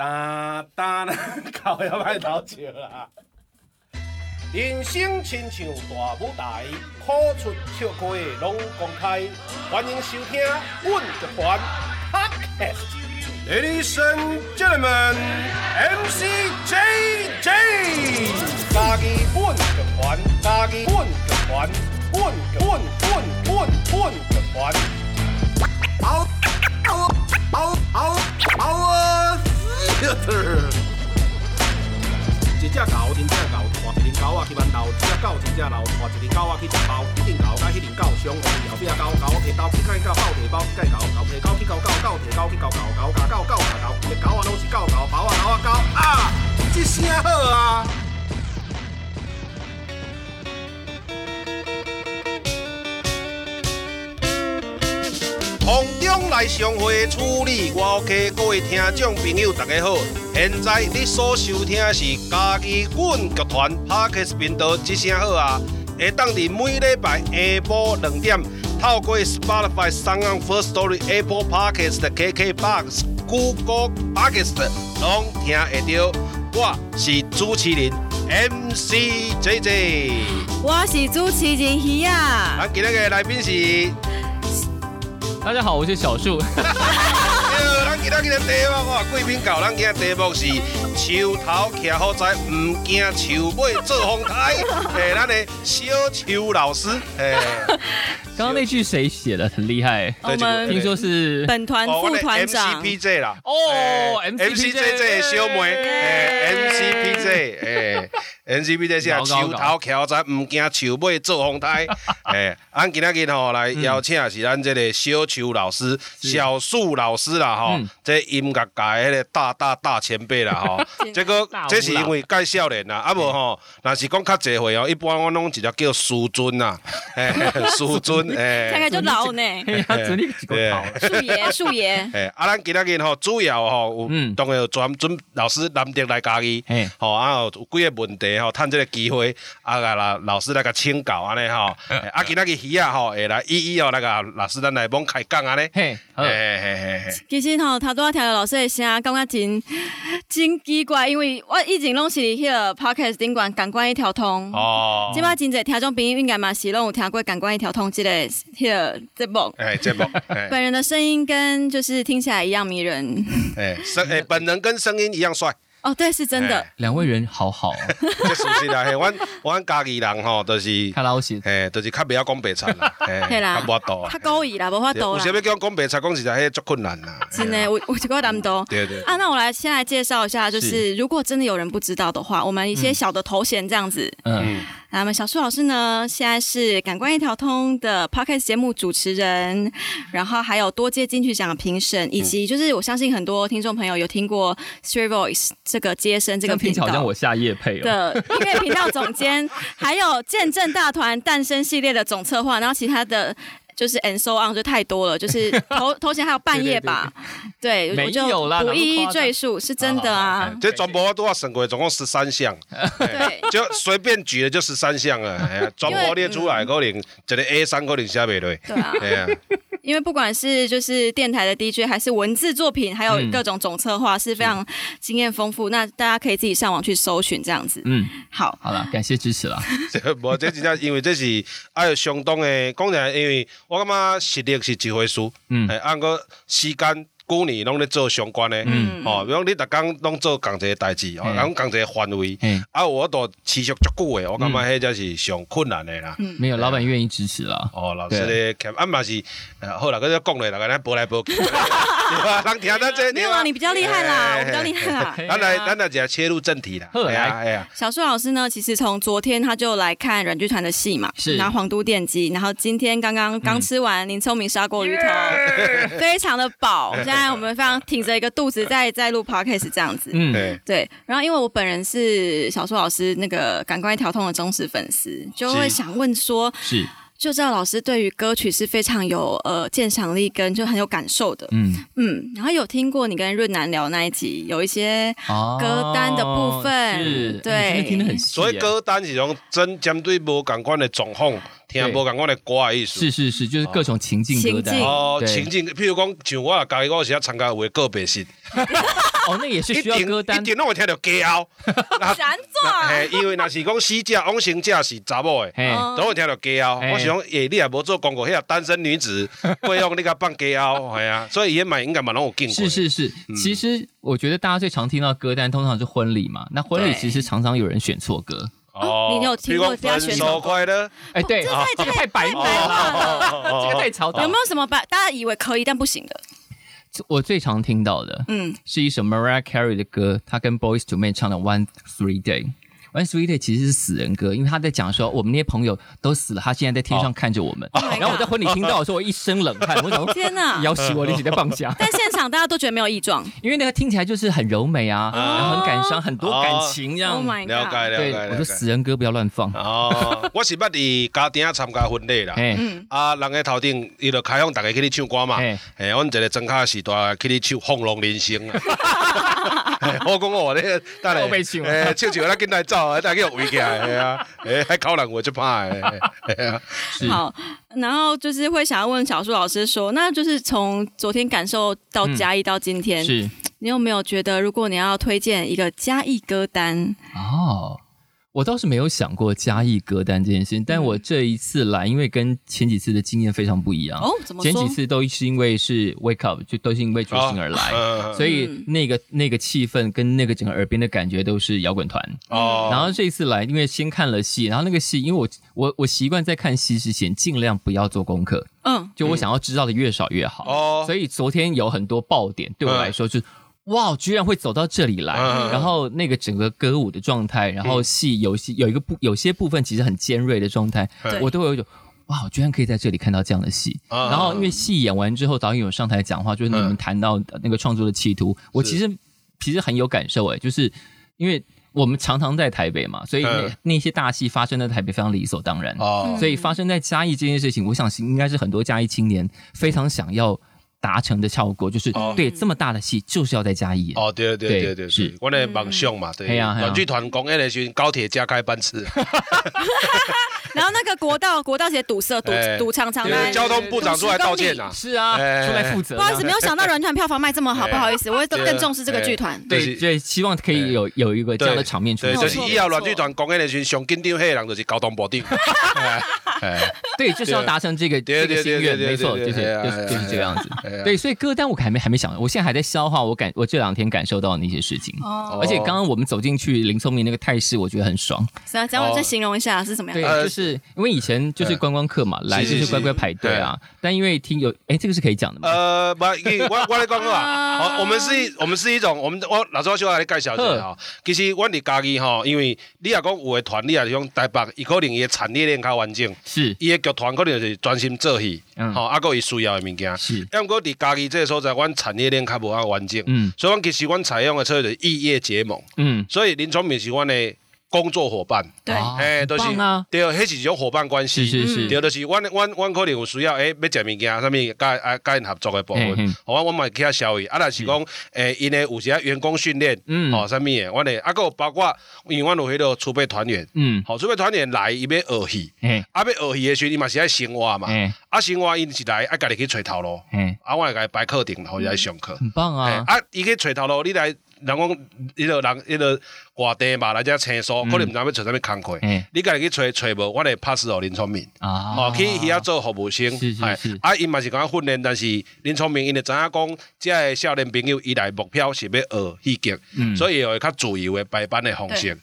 哒哒啦，靠要歹偷笑啦。人生亲像大舞台，苦出笑开拢公开。欢迎收听《阮乐团 Podcast》。Ladies and gentlemen, MC JJ，家己阮乐团，家己阮乐团，阮阮阮阮阮乐团。嗷嗷嗷嗷嗷啊。一只狗，真正狗，带一只狗仔去馒头；一只狗真正老，带一只狗仔去食包。一只狗甲迄只狗相换，后壁狗狗摕刀去甲狗爆提包去甲狗狗摕狗去狗狗狗提狗去狗狗狗甲狗狗甲狗，个狗仔拢是狗狗，包啊狗啊狗啊！这声好啊！空中来相会，处理我 OK，各位听众朋友大家好。现在你所收听的是家己阮剧团 Parkes 频道，之声好啊！会当伫每礼拜下晡两点，透过 Spotify、s o n g First Story、Apple Parkes 的 KKBox、Google Parkes 拢听会到。我是主持人 MC JJ，我是主持人鱼啊。咱今日嘅来宾是。大家好，我是小树。咱今仔日题目，我贵宾到，咱今日题目是树头徛好在，唔惊树尾做风台。诶，咱的小邱老师，诶，刚刚那句谁写的？很厉害。我们听说是本团副团长 MCPJ 啦。哦，MCPJ 小妹，诶，MCPJ，诶。NCPJ 是树头徛在，唔惊树尾做风台。诶，俺今仔日吼来邀请是咱这个小树老师、小树老师啦，吼，这音乐界迄个大大大前辈啦，吼。这个这是因为介少年啦，啊无吼，若是讲较济岁哦，一般我拢直接叫师尊呐，师尊，诶，大概就老呢，树爷，树爷。诶，啊，咱今仔日吼主要吼，有当然有专准老师难得来家己，吼，啊有几个问题。吼，趁这个机会，啊个老老师那个请教安尼吼，啊今仔日鱼啊吼，会来一一哦那个老师咱来帮开讲安尼。嘿，嘿嘿嘿嘿。其实吼，头拄仔听到老师的声，感觉真真奇怪，因为我以前拢是迄个 podcast 顶管感官一条通。哦。即摆真侪听众朋友应该嘛是拢有听过感官一条通这个迄个节目。哎，节目。本人的声音跟就是听起来一样迷人。哎，声哎，本人跟声音一样帅。哦，对，是真的。两位人好好，这熟悉啦。嘿，阮阮家己人吼，都是较老实，嘿，都是较不要讲白菜啦。嘿啦，无法度啊，较故意啦，无法度啦。有时要叫讲白菜，讲实在，嘿足困难啦。真的，我 我一个难度。对对。啊，那我来先来介绍一下，就是如果真的有人不知道的话，我们一些小的头衔这样子。嗯。那么小树老师呢，现在是感官一条通的 podcast 节目主持人，然后还有多届金曲奖评审，以及就是我相信很多听众朋友有听过 Three Voice 这个接生这个频道，好像我下夜配的音乐频道总监，还有见证大团诞生系列的总策划，然后其他的。就是 and so on 就太多了，就是 头头前还有半夜吧，对，我就不一一赘述，是真的啊。这转播都要审过，总共十三项，对，就随便举的就十三项啊，转播列出来可能一个 A 三可能写不对，对啊。因为不管是就是电台的 DJ，还是文字作品，还有各种总策划，是非常经验丰富。那大家可以自己上网去搜寻这样子。嗯，好，好了，感谢支持了。无这真正因为这是还有相当的，讲起来，因为我感觉实力是一回事，嗯，按个时间。旧年拢咧做相关的，哦，比如你逐工拢做共一个代志，哦，讲共一个范围，啊，我都持续足久诶，我感觉迄才是上困难的啦。没有老板愿意支持啦。哦，老师咧，啊嘛是，好啦，佮讲咧，大家咧拨来播去，对吧？人听到这，没有啊，你比较厉害啦，我比较厉害啦。咱来，咱来，就要切入正题啦。哎呀，哎呀，小树老师呢，其实从昨天他就来看软剧团的戏嘛，是。拿皇都电机，然后今天刚刚刚吃完林聪明砂锅鱼头，非常的饱。现在我们非常挺。着一个肚子在 在录 podcast 这样子，嗯，对，然后因为我本人是小说老师那个感官一条通的忠实粉丝，就会想问说，是。就知道老师对于歌曲是非常有呃鉴赏力跟就很有感受的，嗯。嗯，然后有听过你跟润南聊那一集，有一些歌单的部分，对，听得很所以歌单是种针针对无感官的状况。听无共我的歌的意思。是是是，就是各种情境歌单哦，情境，譬如讲，像我家己，我是要参加有个别室。哦，那也是需要歌单，一定拢会听到歌喉。闪转。嘿，因为若是讲死者往生者是查某的，都会听到歌喉。我想，诶，你也无做广告，迄个单身女子 会用那个放歌喉，系啊，所以也蛮应该蛮拢有见过。是是是，其实我觉得大家最常听到歌单，通常是婚礼嘛。那婚礼其实常常有人选错歌。哦，你有听过大家选错快乐？哎，对，这个太白了，这个太嘈杂。有没有什么把大家以为可以但不行的？我最常听到的，嗯，是一首 Mariah Carey 的歌，她跟 Boys to Men 唱的 One Three Day。One Three Day 其实是死人歌，因为他在讲说我们那些朋友都死了，他现在在天上看着我们。然后我在婚礼听到的时候，我一身冷汗，我想天哪，要死我你直接放下。但现场大家都觉得没有异状，因为那个听起来就是很柔美啊，然后很感伤，很多感情这样。Oh my god！了解了解。我说死人歌不要乱放。哦，我是捌伫家庭参加婚礼啦。啊，人个头顶伊就开放大家去你唱歌嘛。哎，阮一个装卡时代去你唱《凤龙人生》啊。我讲我那个，等下，哎，唱唱，咱紧来走，大家围起来，哎呀，哎，还考人我就怕，哎呀。好，然后就是会想要问小树老师说，那就是从昨天感受到嘉义到今天，是你有没有觉得，如果你要推荐一个嘉义歌单哦？我倒是没有想过嘉义歌单这件事情，但我这一次来，因为跟前几次的经验非常不一样。哦，怎么前几次都是因为是 wake up，就都是因为觉醒而来，所以那个那个气氛跟那个整个耳边的感觉都是摇滚团。哦。然后这一次来，因为先看了戏，然后那个戏，因为我我我习惯在看戏之前尽量不要做功课。嗯。就我想要知道的越少越好。哦。所以昨天有很多爆点，对我来说就。哇！居然会走到这里来，然后那个整个歌舞的状态，然后戏有些有一个部有些部分其实很尖锐的状态，我都有一种哇！居然可以在这里看到这样的戏。然后因为戏演完之后，导演有上台讲话，就是你们谈到那个创作的企图，我其实其实很有感受哎，就是因为我们常常在台北嘛，所以那那些大戏发生在台北非常理所当然。哦，所以发生在嘉义这件事情，我想应该是很多嘉义青年非常想要。达成的效果就是对这么大的戏就是要在加一哦，对对对对是。我的梦想嘛，对。呀，短剧团公演的时候高铁加开班次，然后那个国道国道也堵塞堵堵长长的，交通部长出来道歉呐，是啊，出来负责。不好意思，没有想到软团票房卖这么好，不好意思，我更重视这个剧团。对对，希望可以有有一个这样的场面出现。就是以后软剧团公演的时候，上紧张黑人就是交通部长。对，就是要达成这个这个心愿，没错，就是就是就是这个样子。对，所以歌单我还没还没想，我现在还在消化我感我这两天感受到的那些事情。哦，而且刚刚我们走进去林聪明那个态势，我觉得很爽。是啊，讲我再形容一下是什么样？对，就是因为以前就是观光客嘛，来就是乖乖排队啊。但因为听有，哎，这个是可以讲的吗？呃，不，我我来讲啊，好我们是我们是一种，我们我老周小来介绍一下哈。其实我哋家己哈，因为你也讲有的团，你也是讲台北，伊可能伊的产业链较完整。是，伊的剧团可能就是专心做戏，好，啊，个伊需要的物件。是，因过伫家己即个所在，阮产业链较无遐完整，嗯，所以阮其实阮采用的策略是异业结盟，嗯，所以林聪明是阮的。工作伙伴，对，哎，都是，对，迄是一种伙伴关系，是是是，对，就是阮阮阮可能有需要，哎，要食物件，啥物，甲啊甲因合作诶部分，我我嘛去遐消费，啊，若是讲，诶，因诶有些员工训练，嗯，哦，啥物诶，阮诶啊，有包括，因为阮有迄个储备团员，嗯，好，储备团员来伊要学戏，嗯，啊，要学戏诶时候，伊嘛是爱生活嘛，嗯，啊，生活因是来啊家己去找头路，嗯，啊，我来甲伊摆课程，或者来上课，很棒啊，啊，伊去找头路，你来，人讲，迄个人，迄个。外地嘛来遮厕所，可能毋知要找啥物工课。你家己去找找无，我来 pass 互林聪明。哦，去遐做服务生。是是是。啊，伊嘛是讲训练，但是林聪明因会知影讲，遮个少年朋友伊来目标是要学戏剧，所以会较自由的排班的方式。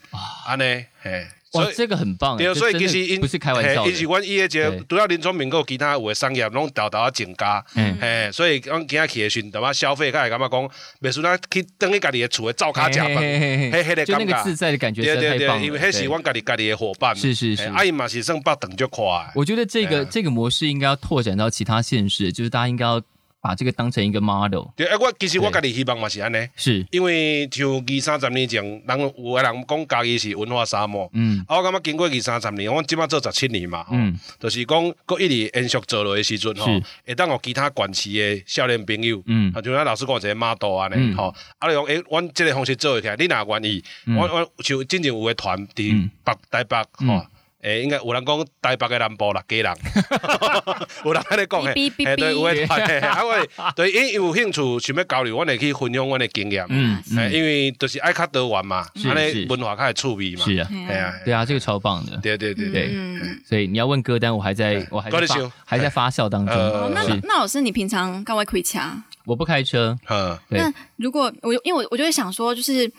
安尼，嘿。哇，这个很棒，对，所以其实因不是开玩笑，因是阮伊个节，除了林聪明，有其他有的商业拢调调啊增加，嘿，所以讲今仔去的时阵，他妈消费，他会感觉讲，袂输咱去等于家己的厝的灶卡食饭，嘿，迄个就那个自在的感觉，对对对，因为迄是阮家己家己的伙伴，是是是，阿姨嘛是算八等就快。我觉得这个这个模式应该要拓展到其他县市，就是大家应该要。把这个当成一个 model。对，哎，我其实我家己希望嘛是安尼，是。因为像二三十年前，人有个人讲家己是文化沙漠，嗯，啊，我感觉经过二三十年，我即摆做十七年嘛，嗯，就是讲搁一直延续做落的时阵吼，会当互其他县市的少年朋友，嗯，啊，就咱老师讲一个 model 安尼，吼，啊，你讲，诶，阮即个方式做起来，你若愿意，我我像真正有个团伫北台北，吼。诶，应该有人讲台北嘅南部六家人，有人喺你讲诶，诶对，有诶，啊我对，因有兴趣想要交流，我哋去分享我哋经验，嗯，因为就是爱较多玩嘛，安尼文化较趣味嘛，是啊，系啊，对啊，这个超棒的，对对对对，所以你要问歌单，我还在，我还在发，还在发酵当中。那那老师，你平常干嘛开车？我不开车，嗯，那如果我因为我我就会想说，就是。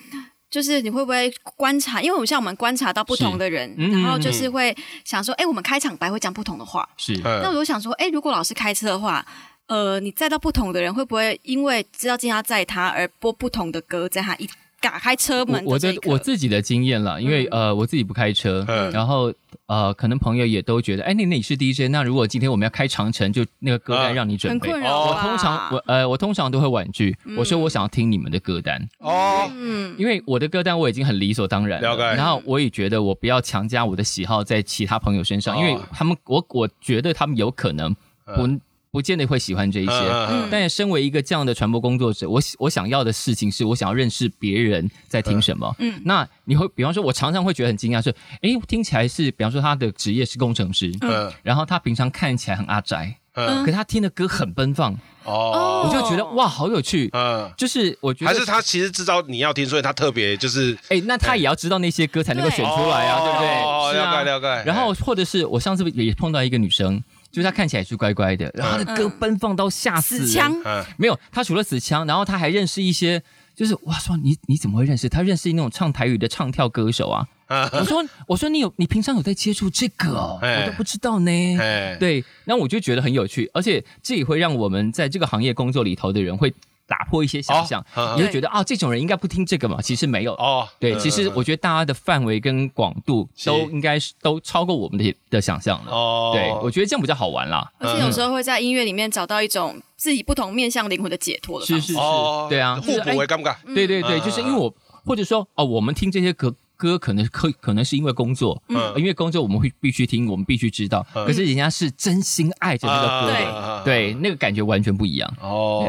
就是你会不会观察？因为我像我们观察到不同的人，然后就是会想说，哎，我们开场白会讲不同的话。是。那我就想说，哎，如果老师开车的话，呃，你载到不同的人，会不会因为知道今天要载他而播不同的歌，在他一打开车门？我的我自己的经验了，因为呃，我自己不开车，然后。呃，可能朋友也都觉得，哎，那你是 DJ，那如果今天我们要开长城，就那个歌单让你准备。我通常我呃，我通常都会婉拒，我说我想要听你们的歌单。哦，嗯，因为我的歌单我已经很理所当然。了解。然后我也觉得我不要强加我的喜好在其他朋友身上，因为他们我我觉得他们有可能不。不见得会喜欢这一些，但身为一个这样的传播工作者，我我想要的事情是我想要认识别人在听什么。嗯，那你会比方说，我常常会觉得很惊讶，是哎，听起来是比方说他的职业是工程师，嗯，然后他平常看起来很阿宅，嗯，可他听的歌很奔放，哦，我就觉得哇，好有趣，嗯，就是我觉得还是他其实知道你要听，所以他特别就是哎，那他也要知道那些歌才能够选出来啊，对不对？哦，了解了解。然后或者是我上次也碰到一个女生。就是他看起来是乖乖的，然后他的歌奔放到吓死人。没有，他除了死腔，然后他还认识一些，就是哇，说你你怎么会认识？他认识那种唱台语的唱跳歌手啊。我说我说你有你平常有在接触这个哦，我都不知道呢。对，那我就觉得很有趣，而且这也会让我们在这个行业工作里头的人会。打破一些想象，你就觉得啊，这种人应该不听这个嘛？其实没有哦。对，其实我觉得大家的范围跟广度都应该是都超过我们的的想象了。哦，对，我觉得这样比较好玩啦。而且有时候会在音乐里面找到一种自己不同面向灵魂的解脱的方式。是是是，对啊，互补为尴尬。对对对，就是因为我或者说哦，我们听这些歌。歌可能可可能是因为工作，嗯，因为工作我们会必须听，我们必须知道。可是人家是真心爱着那个歌的，对，那个感觉完全不一样。哦，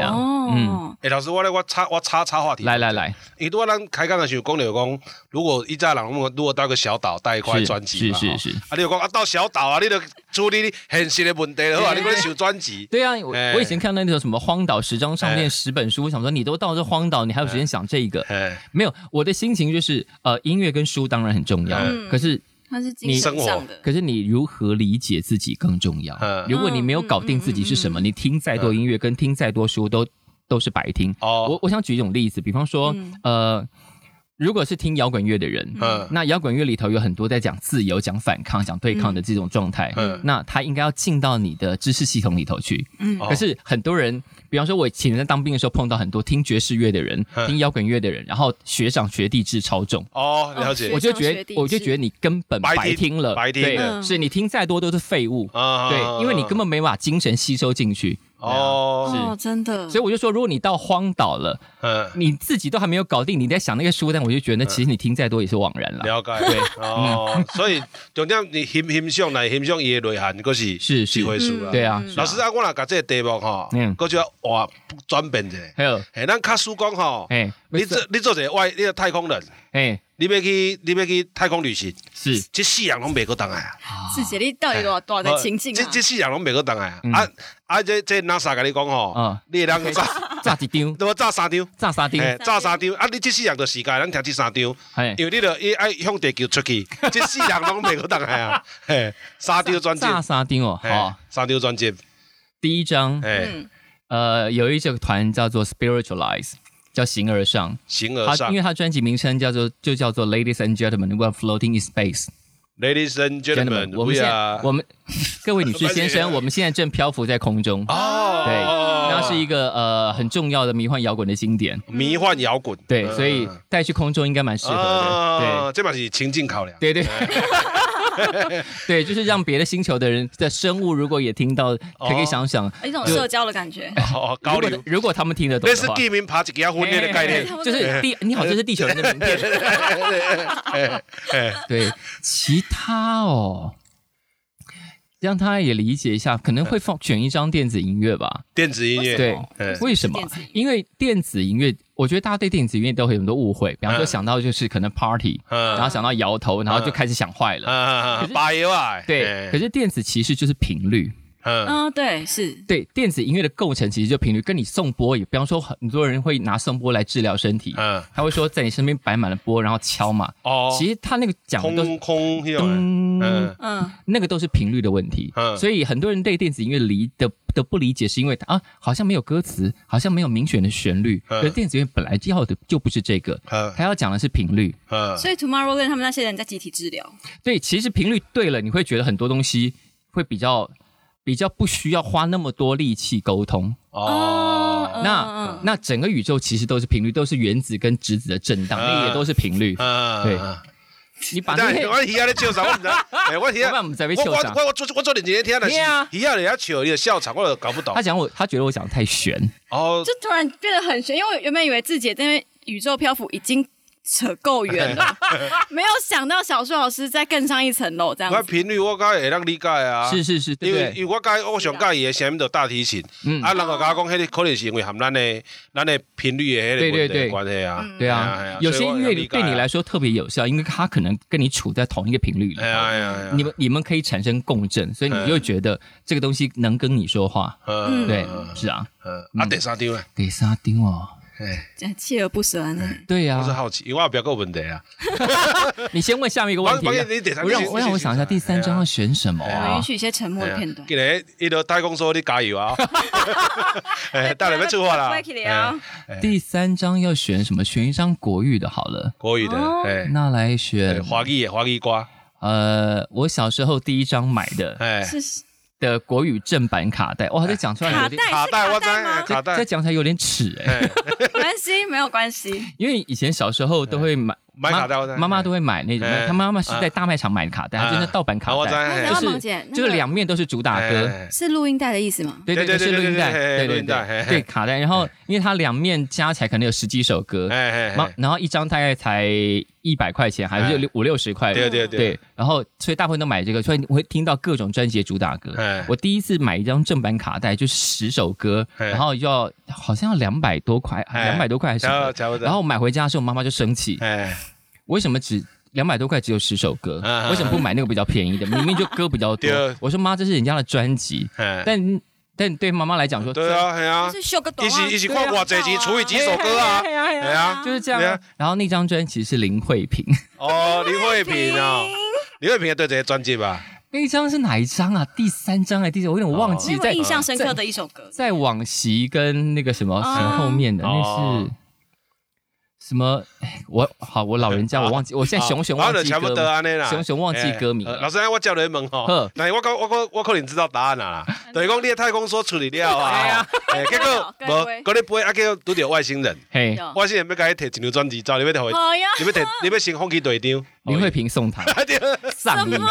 嗯，哎，老师，我来我插我插插话题，来来来，你多咱开讲的时候讲了讲，如果一家人如果如果到个小岛带一块专辑嘛，是是是，啊，你有讲啊到小岛啊，你就处理现实的问题了，好你可能收专辑。对啊，我我以前看到那个什么荒岛十张唱片十本书，我想说你都到这荒岛，你还有时间想这个？没有，我的心情就是呃，音乐跟书当然很重。要，可是它是你生活的，可是你如何理解自己更重要。如果你没有搞定自己是什么，你听再多音乐跟听再多书都都是白听。哦，我我想举一种例子，比方说，呃，如果是听摇滚乐的人，嗯，那摇滚乐里头有很多在讲自由、讲反抗、讲对抗的这种状态，嗯，那他应该要进到你的知识系统里头去。嗯，可是很多人。比方说，我以前在当兵的时候碰到很多听爵士乐的人，听摇滚乐的人，然后学长学弟制超重。哦，了解。我就觉得，我就觉得你根本白听了，白听的，是你听再多都是废物。对，因为你根本没把精神吸收进去。哦，真的，所以我就说，如果你到荒岛了，嗯，你自己都还没有搞定，你在想那个书单，我就觉得，其实你听再多也是枉然了。了解，对，哦，所以重点你欣欣赏来欣赏伊的内涵，嗰是是是。会书啦。对啊，老师啊，我来甲这个题目哈，嗯，嗰就要哇转变者，还有，哎，咱卡叔讲哈，哎，你做你做者外，你个太空人，哎。你要去，你要去太空旅行，是，这四样拢袂过当来啊。是姐，你到底多多在情境啊？这这四样拢袂过当来啊。啊啊，这这 NASA 跟你讲吼，你当 炸炸一张，对炸三张，炸三张，炸三张。啊，你这四样的时间，咱听这三张，因为你着伊爱向地球出去，这四样拢袂过当来啊。嘿，三张专辑，炸三张哦，好，三张专辑，第一张，呃，有一个团叫做 Spiritualize。叫形而上，形而上，因为他专辑名称叫做就叫做 Ladies and Gentlemen, We're Floating in Space. Ladies and Gentlemen, 我们现我们各位女士先生，我们现在正漂浮在空中。哦，对，那是一个呃很重要的迷幻摇滚的经典。迷幻摇滚，对，所以带去空中应该蛮适合的。对，这把是情境考量。对对。对，就是让别的星球的人的生物，如果也听到，可以想想一种社交的感觉。哦，高流，如果他们听得懂，那是地名爬几个婚恋的概念，就是地，你好，这是地球人的名片。对，其他哦，让他也理解一下，可能会放选一张电子音乐吧。电子音乐对，为什么？因为电子音乐，我觉得大家对电子音乐都会有很多误会。比方说想到就是可能 party，然后想到摇头，然后就开始想坏了。巴油啊！对，可是电子其实就是频率。嗯，对，是。对电子音乐的构成其实就频率，跟你送波也，比方说很多人会拿送波来治疗身体，嗯，他会说在你身边摆满了波，然后敲嘛，哦，其实他那个讲的都是空空，嗯。嗯，那个都是频率的问题，嗯，所以很多人对电子音乐理的的不理解，是因为啊，好像没有歌词，好像没有明显的旋律，可电子音乐本来要的就不是这个，他要讲的是频率，嗯，所以 Tomorrowland 他们那些人在集体治疗，对，其实频率对了，你会觉得很多东西会比较。比较不需要花那么多力气沟通。哦，那那整个宇宙其实都是频率，都是原子跟质子的震荡，那也都是频率。对，你把那我鱼仔咧笑啥？我唔知，我鱼仔我我我做我做你今天听的是鱼仔人家笑你的笑场，我都搞不懂。他讲我，他觉得我讲的太玄。哦，就突然变得很玄，因为我原本以为自己因为宇宙漂浮已经。扯够远了，没有想到小树老师再更上一层楼这样。我频率我该会让理解啊，是是是，因为因为我该我想介意的什么的大提琴，啊，人个讲讲，迄个可能是因为含咱的咱的频率的迄个问题关系啊，对啊，有些音乐对你来说特别有效，因为它可能跟你处在同一个频率里，你们你们可以产生共振，所以你就觉得这个东西能跟你说话，对，是啊，啊，第三张啊，第三张哦。哎，锲而不舍呢？对呀，我是好奇，因为我不要够问题啊。你先问下面一个问题。我让我让我想一下，第三章要选什么啊？允许一些沉默的片段。给你一个太空说你加油啊！哎，大家要出发了。第三章要选什么？选一张国语的好了。国语的，哎，那来选华语华语瓜。呃，我小时候第一张买的，哎。的国语正版卡带，哇，这讲出来有点卡带，我在卡带，再讲起来有点耻哎，没关系，没有关系，因为以前小时候都会买。买卡带，妈妈都会买那种。他妈妈是在大卖场买的卡带，就是盗版卡带，就是就是两面都是主打歌，是录音带的意思吗？对对对，是录音带，对对对，对卡带。然后因为它两面加起来可能有十几首歌，然后一张大概才一百块钱，还是六五六十块。对对对。然后所以大部分都买这个，所以我会听到各种专辑的主打歌。我第一次买一张正版卡带，就是十首歌，然后要好像要两百多块，两百多块还是什么？然后买回家的时候，妈妈就生气。为什么只两百多块只有十首歌？为什么不买那个比较便宜的？明明就歌比较多。我说妈，这是人家的专辑。但但对妈妈来讲说，对啊，对啊，是秀个短。一起一起跨过这集，除以几首歌啊？对啊，就是这样。然后那张专辑是林慧萍。哦，林慧萍啊，林慧萍也对这些专辑吧？那一张是哪一张啊？第三张还第四？我有点忘记。在印象深刻的一首歌，在往昔跟那个什么很后面的，那是。什么？我好，我老人家 我忘记，我现在熊熊忘记歌，熊熊忘记歌名。老师，我叫你问吼，那我我我我可能知道答案啦。等 于讲你的太空梭处理了啊，结果无，嗰日飞啊，叫拄着外星人，外星人要甲你摕一张专辑，照你要摕，你要摕，你要先放弃队长。林慧萍送他，什么？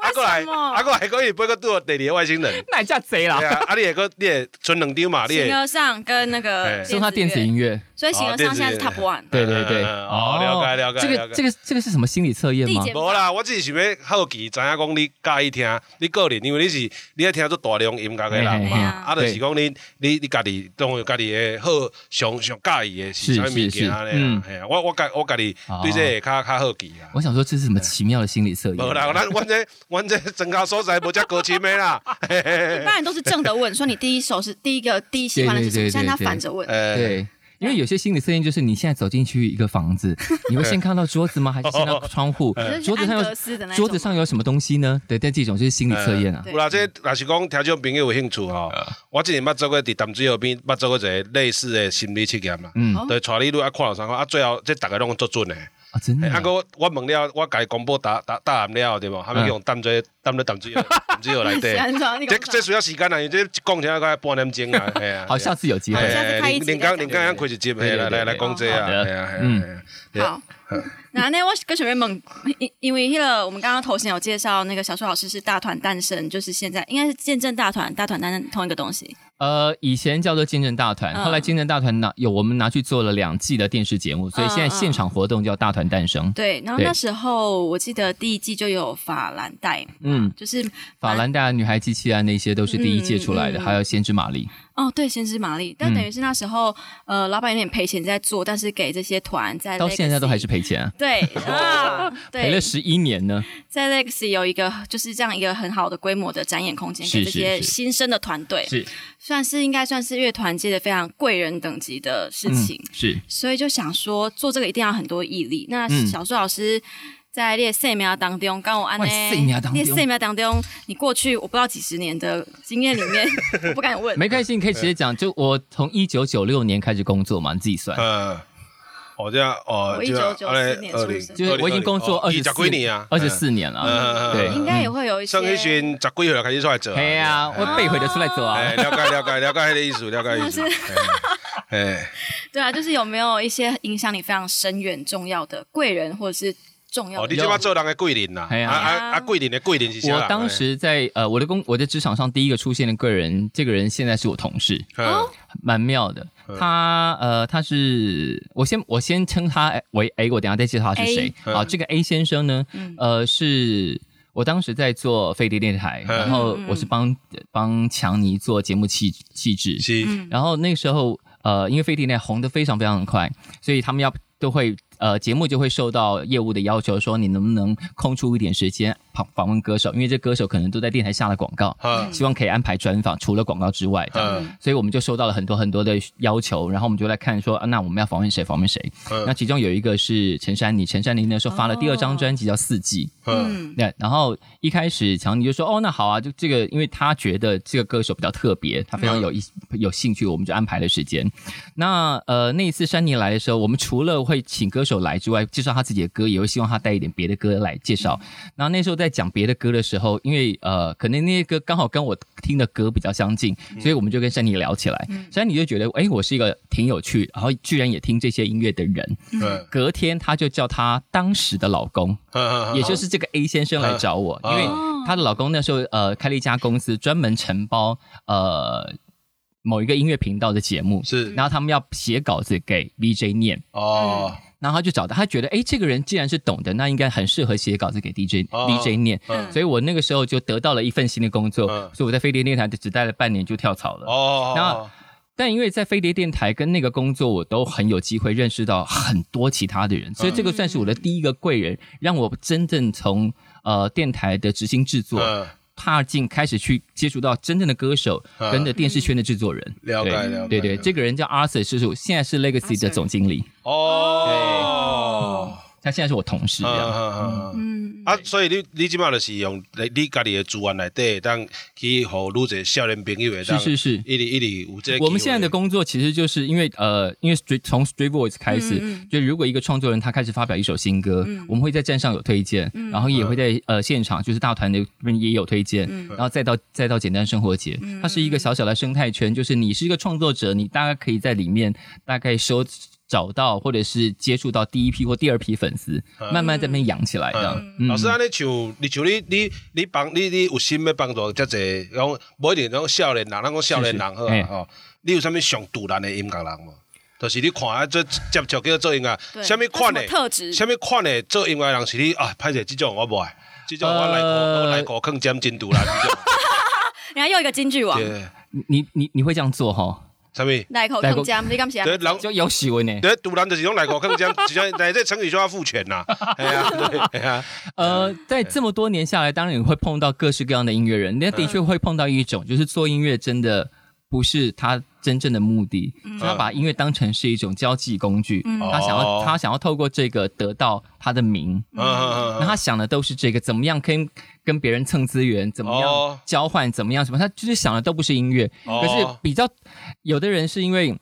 阿过来，阿过来，可以背个多第二个外星人，那叫贼啦！啊，你也个你也存两张嘛？你形而上跟那个送他电子音乐，所以形而上现在是 top one。对对对，哦，了解了解。这个这个这个是什么心理测验吗？无啦，我只是想要好奇，知影讲你介意听，你个人，因为你是你爱听做大量音乐的人嘛，啊，就是讲你你你家己当家己的好上上介意的是啥物件啊？嗯，我我家我家己对这较较好奇啊。我想说这是。什么奇妙的心理测验？无啦，咱阮这阮这增高所在无遮高深的啦。一般人都是正的问，说你第一首是第一个第一喜欢的是什么？现在他反着问。对，因为有些心理测验就是你现在走进去一个房子，你会先看到桌子吗？还是先到窗户？桌子上有桌子上有什么东西呢？对，但这种就是心理测验啊。有啦，这若是讲听众朋友有兴趣哦，我之前捌做过伫淡水河边捌做过一个类似的心理测验嘛。嗯，对，带你路啊看了三看啊，最后这大家拢做准的。啊，真的！啊，哥，我问了，我家公布答答答案了，对无？他们用淡水淡水淡水淡水河来对。这这需要时间啊，因为这讲起来快半点钟啊，系啊。好，下次有机会。下次开一集。连刚林刚开始接，来来来讲这啊，系啊，嗯，好。那那我跟学员们，因因为那个我们刚刚头先有介绍，那个小树老师是大团诞生，就是现在应该是见证大团，大团诞生同一个东西。呃，以前叫做见证大团，后来见证大团拿有我们拿去做了两季的电视节目，所以现在现场活动叫大团诞生。对，然后那时候我记得第一季就有法兰黛，嗯，就是法兰黛女孩机器人那些都是第一届出来的，还有先知玛丽。哦，对，先知玛丽，但等于是那时候，呃，老板有点赔钱在做，但是给这些团在到现在都还是赔钱啊。对啊，赔了十一年呢。在 Legacy 有一个就是这样一个很好的规模的展演空间，给这些新生的团队，是算是应该算是乐团界的非常贵人等级的事情。是，所以就想说做这个一定要很多毅力。那小树老师。在列四秒当中，刚我按呢，列四秒当中，你过去我不知道几十年的经验里面，我不敢问。没关系，你可以直接讲。就我从一九九六年开始工作嘛，你自己算。嗯，我这样哦，我一九九四年出生，就是我已经工作二十几年啊，二十四年了。对，应该也会有一些。上一群十几岁开始出来做。对啊，我背回的出来做啊。了解了解了解，那个意思了解意思。哎，对啊，就是有没有一些影响你非常深远、重要的贵人，或者是？重要。哦，你这把做人的贵人呐，啊。啊啊！贵人的贵人是我当时在呃我的工我的职场上第一个出现的贵人，这个人现在是我同事，蛮妙的。他呃他是我先我先称他为 A，我等下再介绍他是谁。好，这个 A 先生呢，呃是我当时在做飞碟电台，然后我是帮帮强尼做节目气气质，然后那个时候呃因为飞碟电台红的非常非常的快，所以他们要都会。呃，节目就会受到业务的要求，说你能不能空出一点时间访访问歌手，因为这歌手可能都在电台下了广告，希望可以安排专访，除了广告之外，所以我们就收到了很多很多的要求，然后我们就来看说，那我们要访问谁？访问谁？那其中有一个是陈珊妮，陈珊妮那时候发了第二张专辑叫《四季》，嗯，对，然后一开始强尼就说，哦，那好啊，就这个，因为他觉得这个歌手比较特别，他非常有意有兴趣，我们就安排了时间。那呃，那一次珊妮来的时候，我们除了会请歌手。来之外，介绍他自己的歌，也会希望他带一点别的歌来介绍。然后那时候在讲别的歌的时候，因为呃，可能那些歌刚好跟我听的歌比较相近，所以我们就跟珊妮聊起来。珊妮就觉得，哎，我是一个挺有趣，然后居然也听这些音乐的人。隔天他就叫他当时的老公，也就是这个 A 先生来找我，因为他的老公那时候呃开了一家公司，专门承包呃。某一个音乐频道的节目是，然后他们要写稿子给 VJ 念哦，然后他就找到他觉得哎，这个人既然是懂的，那应该很适合写稿子给 DJ，DJ 念，所以我那个时候就得到了一份新的工作，所以我在飞碟电台只待了半年就跳槽了。哦。那但因为在飞碟电台跟那个工作，我都很有机会认识到很多其他的人，所以这个算是我的第一个贵人，让我真正从呃电台的执行制作。踏进开始去接触到真正的歌手，跟着电视圈的制作人，了解了解。对对，这个人叫 Arthur，叔叔现在是 Legacy 的总经理。哦。他现在是我同事，嗯。啊，所以你你即码就是用你你家己的资源来对，当去和愈者少年朋友的，是是是，一里一里有这。我们现在的工作其实就是因为呃，因为从 Street Voice 开始，就如果一个创作人他开始发表一首新歌，我们会在站上有推荐，然后也会在呃现场就是大团的也有推荐，然后再到再到简单生活节，它是一个小小的生态圈，就是你是一个创作者，你大概可以在里面大概收。找到或者是接触到第一批或第二批粉丝，慢慢在那边养起来的。老师，安尼像你像你你你帮你你有心要帮助遮济，讲不一定讲少年人，咱讲少年人好啊吼。你有啥物上突然的音乐人无？就是你看啊，做接触叫做音乐，啥物款的特质，啥物款的做音乐人是你啊？拍者这种我不爱，这种我来过我来过更尖真突然。你还 又一个京剧王，你你你会这样做哈？什么？来口更尖，你敢写？对，就有喜闻呢。对，独男就是用来口更尖，只要在这成语就要付钱呐。哎呀，对呀。呃，在这么多年下来，当然你会碰到各式各样的音乐人，那的确会碰到一种，就是做音乐真的不是他真正的目的，他把音乐当成是一种交际工具，他想要他想要透过这个得到他的名。嗯。那他想的都是这个，怎么样可以？跟别人蹭资源怎么样交换怎么样什么？他就是想的都不是音乐，可是比较有的人是因为，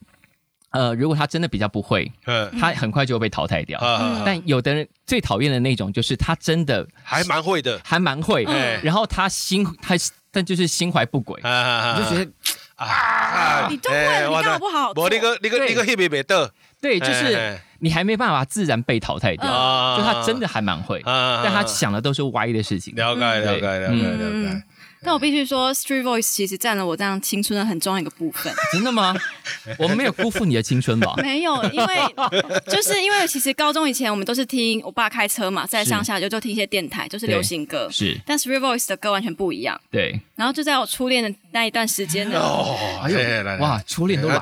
呃，如果他真的比较不会，他很快就会被淘汰掉。但有的人最讨厌的那种就是他真的还蛮会的，还蛮会，然后他心他但就是心怀不轨，你就觉得啊，你都会，你干不好，我那个那个那个黑白白的，对，就是。你还没办法自然被淘汰掉，就他真的还蛮会，但他想的都是歪的事情。了解，了解，了解，了解。但我必须说，Street Voice 其实占了我这样青春的很重要一个部分。真的吗？我们没有辜负你的青春吧？没有，因为就是因为其实高中以前我们都是听我爸开车嘛，在上下就就听一些电台，就是流行歌。是，但 Street Voice 的歌完全不一样。对。然后就在我初恋的那一段时间呢。哦，哎呦，哇，初恋都来了。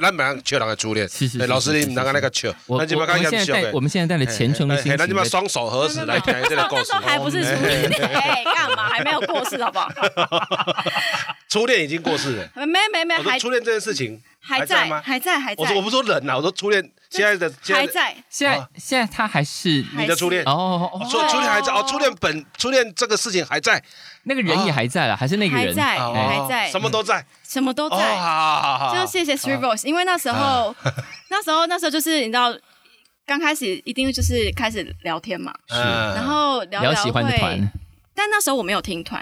咱马上笑人的初恋。是是是。老师，你刚刚那个笑。我我们现在带我们现在带了虔诚的心情。那你们双手合十来听这个故事。还不是初恋？哎，干嘛？还没有过世，好不好？初恋已经过世了，没没没，还初恋这件事情还在吗？还在还在。我说我不说人呐，我说初恋现在的还在，现在现在他还是你的初恋。哦，初初恋还在哦，初恋本初恋这个事情还在，那个人也还在了，还是那个人？还在还在，什么都在，什么都在。好好好，就谢谢 Three Boys，因为那时候 那时候那时候就是你知道，刚开始一定就是开始聊天嘛，是，然后聊聊会。但那时候我没有听团，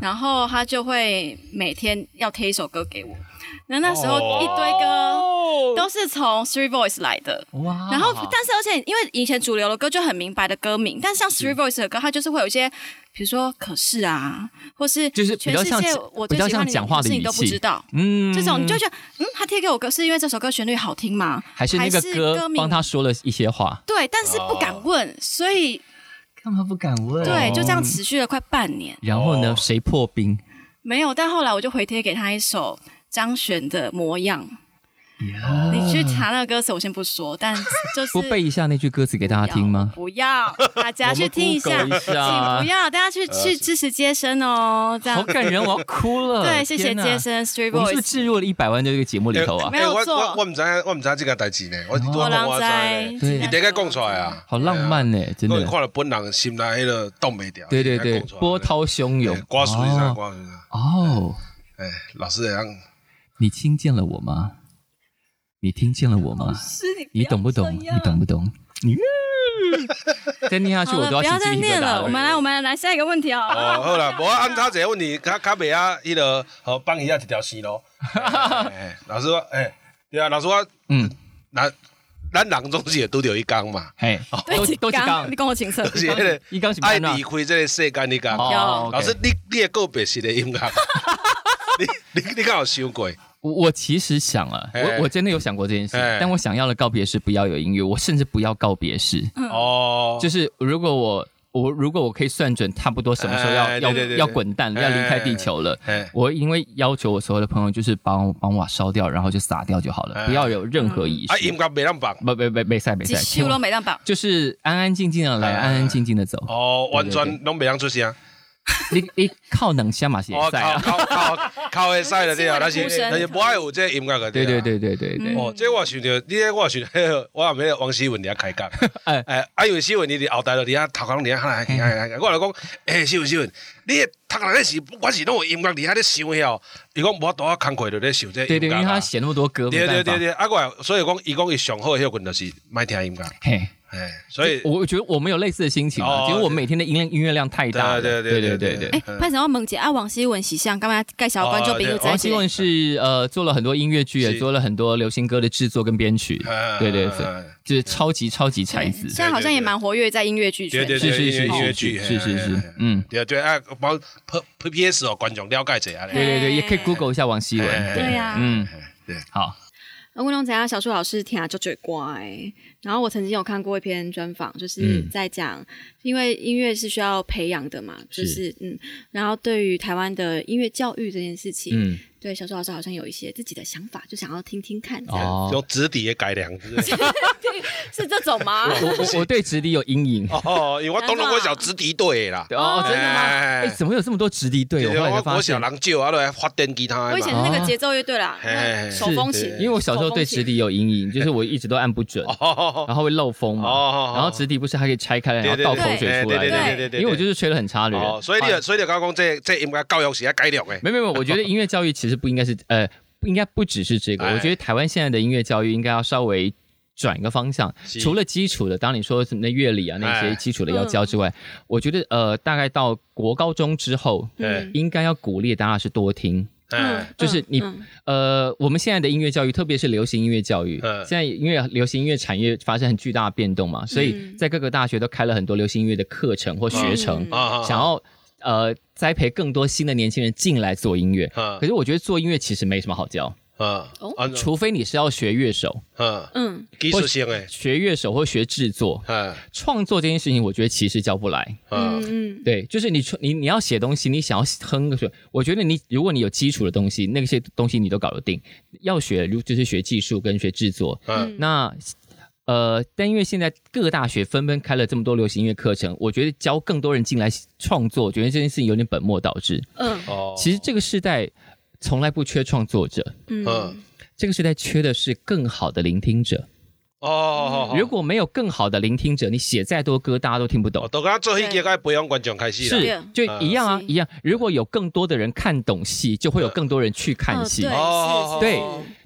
然后他就会每天要贴一首歌给我。那那时候一堆歌都是从 Three Voice 来的，哇！然后但是而且因为以前主流的歌就很明白的歌名，但像 Three Voice 的歌，它就是会有一些，比如说可是啊，或是就是全世界我最喜欢讲话的事情都不知道，嗯，这种你就觉得，嗯，他贴给我歌是因为这首歌旋律好听吗？还是那个歌帮他说了一些话？对，但是不敢问，所以。干嘛不敢问？对，就这样持续了快半年。然后呢？谁破冰？没有，但后来我就回贴给他一首张悬的模样。你去查那个歌词，我先不说，但 就是不背一下那句歌词给大家听吗？不要，大家去听一下，请不要，大家去去支持接生哦，这样好感人，我要哭了。对，谢谢接生，Street Boys 是不是置入了一百万在这个节目里头啊？没有错，我我唔知，我唔知这个代志呢，我我啷知？你得该讲出来啊，好浪漫呢，真的。看了本人心内迄个冻没掉，对对对，波涛汹涌，刮水上刮水上。哦，哎，老师怎样？你听见了我吗？你听见了我吗？你懂不懂？你懂不懂？你再念下去我都要不要再念了。我们来，我们来下一个问题哦。哦，好了，我按他这个问题，卡卡袂啊，伊个好帮一下一条线咯。老师说，哎，对啊，老师说，嗯，咱咱人总是也都有一缸嘛。嘿，都 都一缸，你跟我请色。一缸是爱离开这个世间，你讲。老师，你你也告别是的音乐，你你你刚好想过。我我其实想了，我我真的有想过这件事，但我想要的告别式不要有音乐，我甚至不要告别式。哦，就是如果我我如果我可以算准差不多什么时候要要要滚蛋要离开地球了，我因为要求我所有的朋友就是帮帮我烧掉，然后就撒掉就好了，不要有任何仪式。啊，应该没让绑，不不不没赛没赛，几乎都没让绑，就是安安静静的来，安安静静的走。哦，完全都没让出声。你你靠能下嘛是会靠靠靠 靠会使了对啊，但是但是不爱有这音乐个对对对对对对。哦，这我想着，你这我想，我后面王希文你遐开讲，哎。哎，啊因为希文你伫后台了，你遐头壳你遐喊来，我来讲，哎希文希文，你头壳那是不管是弄音乐你遐咧想遐，伊讲无多啊工课就咧想这。对对，因为他写那么多歌，对对对对，啊我所以讲，伊讲伊上好的迄群就是卖听音乐。嘿。哎，所以我觉得我们有类似的心情啊，因为我每天的音乐音乐量太大了。对对对对对对。哎，潘什么萌姐啊？王希文喜相，干嘛介绍观众朋友？王希文是呃做了很多音乐剧，也做了很多流行歌的制作跟编曲。对对对，就是超级超级才子。现在好像也蛮活跃在音乐剧圈。对对对，音乐剧是是是，嗯，对对啊，帮 P P P S 哦，观众了解一下。对对对，也可以 Google 一下王希文。对呀，嗯，对，好。乌龙怎样？小树老师听啊就最乖。然后我曾经有看过一篇专访，就是在讲，因为音乐是需要培养的嘛，就是嗯，然后对于台湾的音乐教育这件事情，嗯。对，小苏老师好像有一些自己的想法，就想要听听看这样。用直笛也改良，是这种吗？我我对直笛有阴影哦，因为我东龙我小直笛队啦。哦，真的吗？哎，怎么有这么多直笛队？我我小狼舅啊，来发电吉他。我以前是那个节奏乐队啦，手风琴。因为我小时候对直笛有阴影，就是我一直都按不准，然后会漏风嘛。然后纸笛不是还可以拆开来，然后倒口水出来？对对对对。因为我就是吹的很差的人，所以你所以你刚刚这这应该教育是要改良的。没没没，我觉得音乐教育其实。不应该是呃，不应该不只是这个。我觉得台湾现在的音乐教育应该要稍微转一个方向，除了基础的，当你说什么乐理啊那些基础的要教之外，我觉得呃，大概到国高中之后，应该要鼓励大家是多听。嗯，就是你呃，我们现在的音乐教育，特别是流行音乐教育，现在音乐流行音乐产业发生很巨大的变动嘛，所以在各个大学都开了很多流行音乐的课程或学程，想要呃栽培更多新的年轻人进来做音乐。可是我觉得做音乐其实没什么好教。嗯，除非你是要学乐手，嗯嗯，技术性诶，学乐手或学制作，嗯，创作这件事情，我觉得其实教不来，嗯嗯，对，就是你你你要写东西，你想要哼个水，我觉得你如果你有基础的东西，那些东西你都搞得定。要学如就是学技术跟学制作，嗯，那呃，但因为现在各个大学纷纷开了这么多流行音乐课程，我觉得教更多人进来创作，我觉得这件事情有点本末倒置，嗯。哦，其实这个时代。从来不缺创作者，嗯，这个时代缺的是更好的聆听者。哦，如果没有更好的聆听者，你写再多歌，大家都听不懂。都跟他做一节该不用观众开戏是，就一样啊，一样。如果有更多的人看懂戏，就会有更多人去看戏。哦，对。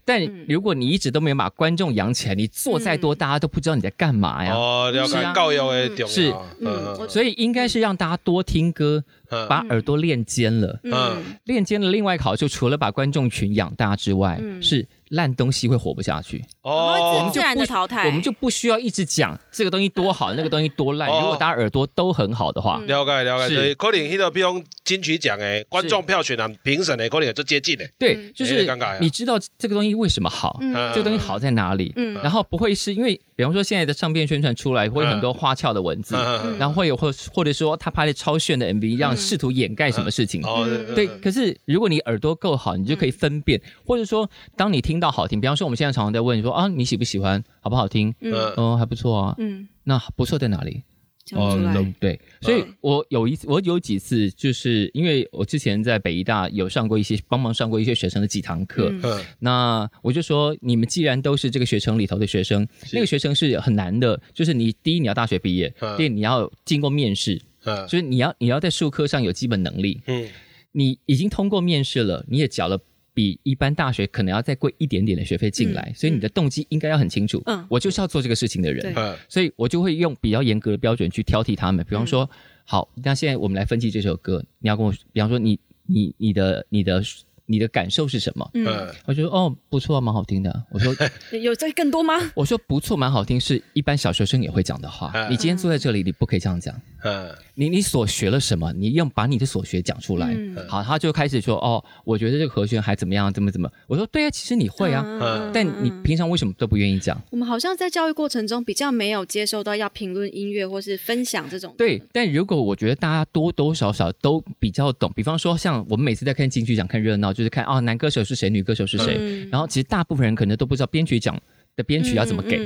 但如果你一直都没有把观众养起来，你做再多，大家都不知道你在干嘛呀。哦，了解教育的是，嗯，所以应该是让大家多听歌，把耳朵练尖了。嗯，练尖的另外一个好处，除了把观众群养大之外，是。烂东西会活不下去。哦，我们自然的淘汰，我们就不需要一直讲这个东西多好，那个东西多烂。如果大家耳朵都很好的话，了解了解。是。可能那个比如金曲奖诶，观众票选啊，评审诶，可能就接近的。对，就是你知道这个东西为什么好，这个东西好在哪里，然后不会是因为，比方说现在的唱片宣传出来会有很多花俏的文字，然后会有或或者说他拍的超炫的 MV，让试图掩盖什么事情。对，可是如果你耳朵够好，你就可以分辨，或者说当你听到。好听，比方说我们现在常常在问说啊，你喜不喜欢，好不好听？嗯，哦，还不错啊。嗯，那不错在哪里？哦，对，所以我有一次，我有几次，就是因为我之前在北医大有上过一些，帮忙上过一些学生的几堂课。嗯，那我就说，你们既然都是这个学程里头的学生，那个学生是很难的，就是你第一你要大学毕业，第二你要经过面试，就是你要你要在术科上有基本能力。嗯，你已经通过面试了，你也缴了。比一般大学可能要再贵一点点的学费进来，所以你的动机应该要很清楚。嗯，我就是要做这个事情的人，所以我就会用比较严格的标准去挑剔他们。比方说，好，那现在我们来分析这首歌，你要跟我，比方说你你你的你的。你的感受是什么？嗯，我觉得哦不错，蛮好听的。我说 有在更多吗？我说不错，蛮好听，是一般小学生也会讲的话。你今天坐在这里，你不可以这样讲。嗯，你你所学了什么？你用把你的所学讲出来。好，他就开始说哦，我觉得这个和弦还怎么样，怎么怎么。我说对啊，其实你会啊，嗯但你平常为什么都不愿意讲？我们好像在教育过程中比较没有接受到要评论音乐或是分享这种。对，但如果我觉得大家多多少少都比较懂，比方说像我们每次在看京剧讲看热闹。就是看啊，男歌手是谁，女歌手是谁。然后其实大部分人可能都不知道编曲奖的编曲要怎么给，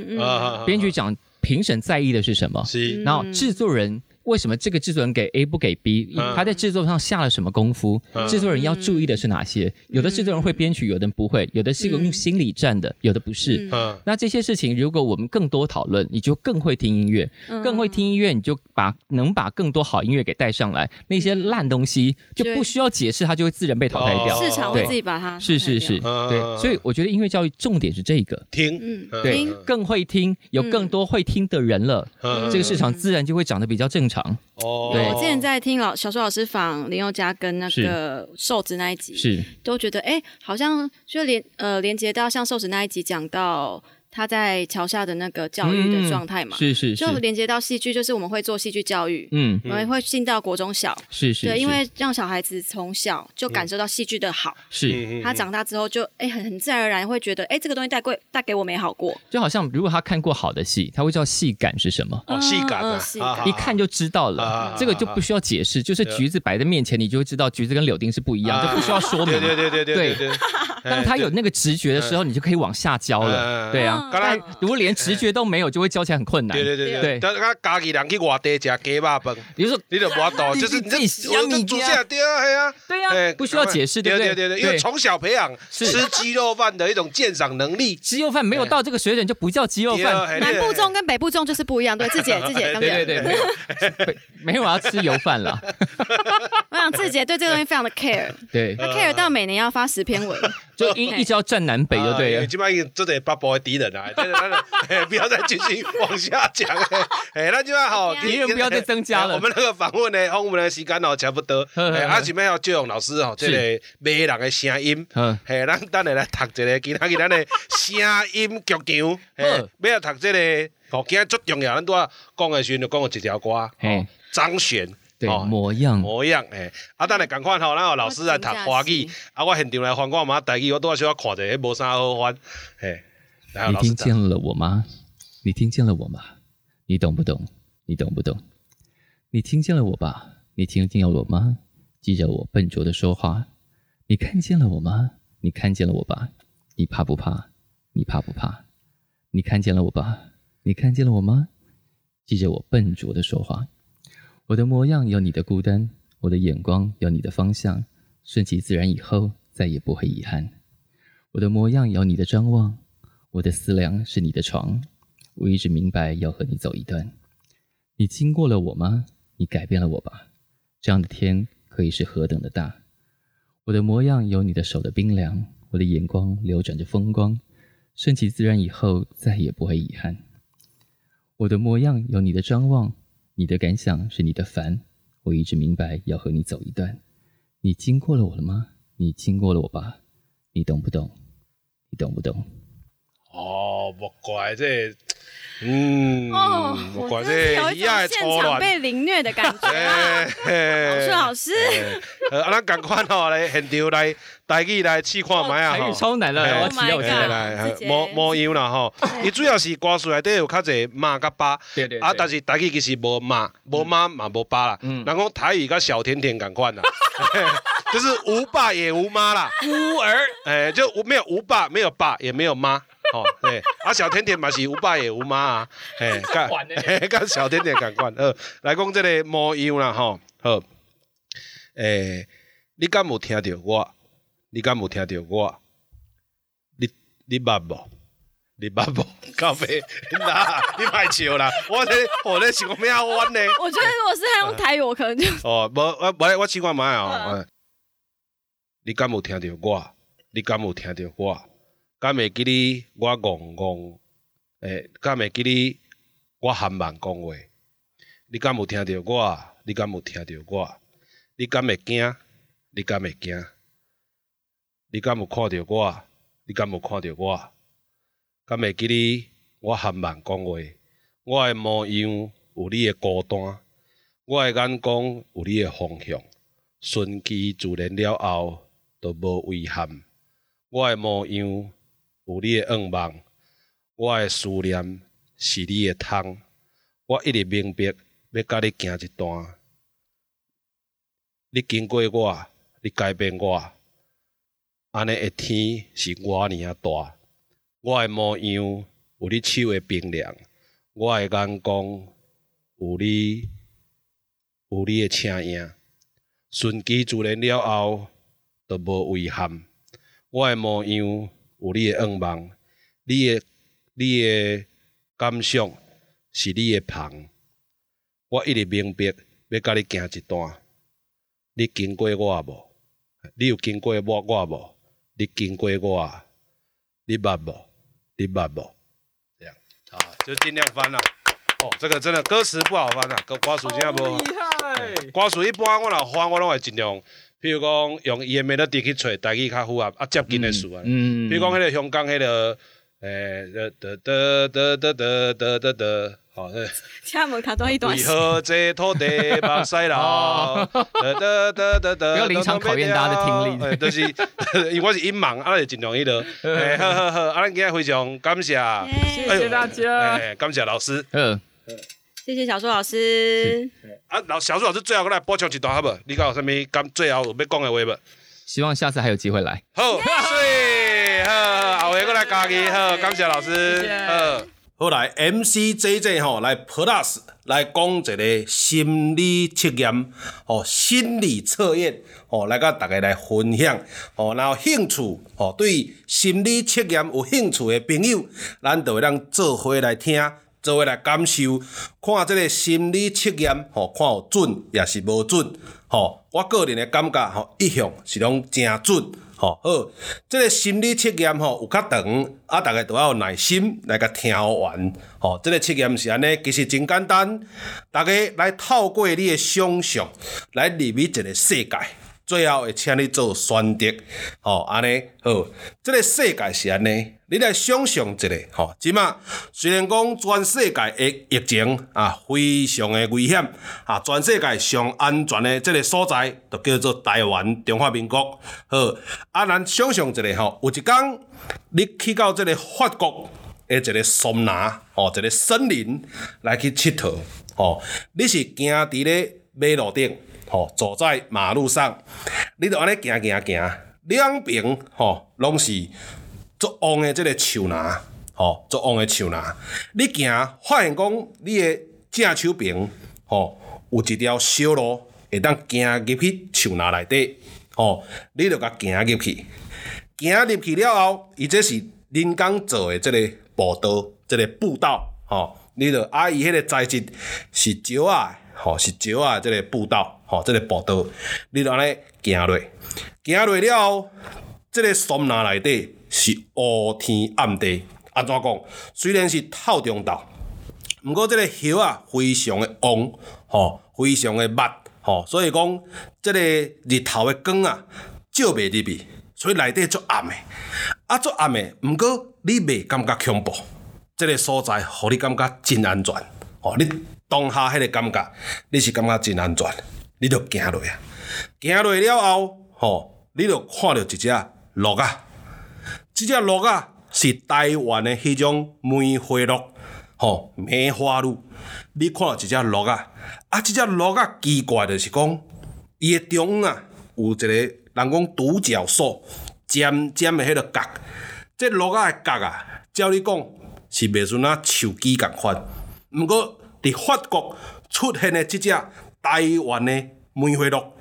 编曲奖评审在意的是什么。然后制作人。为什么这个制作人给 A 不给 B？他在制作上下了什么功夫？制作人要注意的是哪些？有的制作人会编曲，有的人不会，有的是用心理战的，有的不是。那这些事情，如果我们更多讨论，你就更会听音乐，更会听音乐，你就把能把更多好音乐给带上来。那些烂东西就不需要解释，它就会自然被淘汰掉。市场会自己把它是是是，对。所以我觉得音乐教育重点是这个。听，对，更会听，有更多会听的人了，这个市场自然就会长得比较正常。哦，我之前在听老小说老师访林宥嘉跟那个瘦子那一集，是。都觉得哎，好像就连呃连接到像瘦子那一集讲到。他在桥下的那个教育的状态嘛，是是，就连接到戏剧，就是我们会做戏剧教育，嗯，我们会进到国中小，是是，对，因为让小孩子从小就感受到戏剧的好，是，他长大之后就哎很很自然而然会觉得哎这个东西带过带给我美好过，就好像如果他看过好的戏，他会知道戏感是什么，哦，戏感啊，一看就知道了，这个就不需要解释，就是橘子摆在面前，你就会知道橘子跟柳丁是不一样，就不需要说明，对对对对对，当他有那个直觉的时候，你就可以往下教了，对啊，刚才如果。连直觉都没有，就会教起来很困难。对对对对，但是他家己人去外地吃鸡肉饭，比如说你就无多，就是自己想你煮下对啊，对啊，对呀，不需要解释，对对对对，因为从小培养吃鸡肉饭的一种鉴赏能力。鸡肉饭没有到这个水准就不叫鸡肉饭。南部粽跟北部粽就是不一样，对，自姐自姐，对对对，没有没有我要吃油饭了。我想自姐对这个东西非常的 care，对，他 care 到每年要发十篇文。就一一直要站南北就对了。基本上这得北部的敌人啊，不要再继续往下讲。哎，那就好，敌人不要再增加了。我们那个访问呢，我们的时间哦差不多。哎，啊，前面要借用老师哦，这个骂人的声音。嗯，嘿，咱等下来读一个其他其他的声音剧场。嗯，要读这个，哦，今日最重要，咱都要讲的时候就讲一条歌。嗯，张悬。对，模样模样，诶，啊，等下赶快吼，然后老师来读华语，啊，我现场来翻我嘛，台语我都要需要看者，无啥好翻，嘿。你听见了我吗？你听见了我吗？你懂不懂？你懂不懂？你听见了我吧？你听见了我吗？记着我笨拙的说话。你看见了我吗？你看见了我吧？你怕不怕？你怕不怕？你看见了我吧？你看见了我吗？记着我笨拙的说话。我的模样有你的孤单，我的眼光有你的方向，顺其自然以后再也不会遗憾。我的模样有你的张望，我的思量是你的床，我一直明白要和你走一段。你经过了我吗？你改变了我吧？这样的天可以是何等的大？我的模样有你的手的冰凉，我的眼光流转着风光，顺其自然以后再也不会遗憾。我的模样有你的张望。你的感想是你的烦，我一直明白要和你走一段。你经过了我了吗？你经过了我吧？你懂不懂？你懂不懂？哦，不怪这。嗯，我觉得有一种现场被凌虐的感觉。老师，老师，啊，咱赶快哦来现场来大家来试看麦啊！台语超难了，我起我来来，模模样啦吼。伊主要是歌词内底有较侪妈甲爸，啊，但是台语其实无骂，无妈嘛无爸啦。人讲台语甲小甜甜赶快啦，就是无爸也无妈啦，孤儿，哎，就没有无爸，没有爸，也没有妈。哦，对，啊，小甜甜嘛是无爸也无妈啊，嘿，跟跟小甜甜共款，呃，来讲这个模样啦，吼，好，诶，你敢有听到我？你敢有听到我？你你捌无？你捌无？咖啡，那你卖笑啦，我咧我这想咩啊弯呢？我觉得如果是他用台语，我可能就哦，无我我我试看卖哦，你敢有听到我？你敢有听到我？敢会记你我戆戆，诶，敢会记你我含慢讲话？你敢有听到我？你敢有听到我？你敢会惊？你敢会惊？你敢有看到我？你敢有看到我？敢会记你我含慢讲话？我诶模样有你诶孤单，我诶眼光有你诶方向，顺其自然了后，都无遗憾。我诶模样。有你的愿望，我的思念是你的汤。我一直明白要甲你行一段。你经过我，你改变我，安尼的天是我尔大。我的模样有你手的冰凉，我的眼光有你有你的青影。顺其自然了后，都无遗憾。我的模样。有你的愿望，你的你的感想是你的旁，我一直明白要甲你行一段。你经过我无？你有经过我我无？你经过我？你捌无？你捌无？这样啊，就尽量翻啦。哦，这个真的歌词不好翻啊，歌歌词真无。厉害！歌词一般我若翻，我拢会尽量。比如讲，用伊诶美乐蒂去找，台语较符合啊接近诶词啊。比如讲，迄个香港迄个，诶，得得得得得得得得，好。请问卡多一段。为何这土地白晒了？得得得得得。不要临场考验大家的听力。就是，因为我是音盲，啊，就尽量迄个。诶，好好好，啊，咱今日非常感谢，谢谢大家，诶，感谢老师。嗯。谢谢小苏老师。啊，老小苏老师最后过来补充一段好不？你讲有啥物感？最后有要讲的话不？希望下次还有机会来。好，谢，好，后回过来加你，好，感谢老师。好，好来，MC JJ 吼来 Plus 来讲一个心理测验，哦，心理测验，哦，来甲大家来分享，哦，然后兴趣，哦，对心理测验有兴趣的朋友，咱就会当做伙来听。做来感受，看即个心理测验，吼，看有准也是无准，吼，我个人的感觉，吼，一向是拢诚准。吼好，即个心理测验吼有较长，啊，逐个都要有耐心来甲听完。吼，即个测验是安尼，其实真简单，逐个来透过你的想象来入去一个世界。最后会请你做选择，吼，安尼好。即个世界是安尼，你来想象一下，吼，即马虽然讲全世界的疫情啊非常的危险，啊，全世界上安全的即个所在，就叫做台湾中华民国。好，啊，咱想象一下，吼，有一天你去到即个法国的一个松拿，吼，一个森林来去佚佗，吼，你是行伫咧马路顶。吼，走在马路上，你著安尼行行行，两边吼拢是足旺的即个树林，吼，足旺的树林。你行发现讲，你的正手边吼有一条小路，会当行入去树林内底，吼，你著甲行入去，行入去了后，伊这是人工做的即个步道，即个步道，吼，你著啊，伊迄个材质是石啊。吼，是石啊，即个步道，吼，即个步道，你安尼行落，行落了后，即个森林内底是乌天暗地，安怎讲？虽然是透中昼，毋过即个叶啊非常的旺，吼，非常的密，吼，所以讲即个日头的光啊照袂入去，所以内底足暗的，啊足暗的，毋过你袂感觉恐怖，即个所在互你感觉真安全，吼，你。当下迄个感觉，你是感觉真安全，你著行落啊。行落了后，吼，你著看到一只鹿啊。即只鹿啊，是台湾的迄种梅花鹿，吼，梅花鹿。你看到一只鹿啊，啊，即只鹿啊，奇怪的是讲，伊的中央啊，有一个人讲独角兽，尖尖的迄个角。这鹿啊的角啊，照你讲是袂算啊手机共款，毋过。伫法国出现的即只台湾的梅花鹿，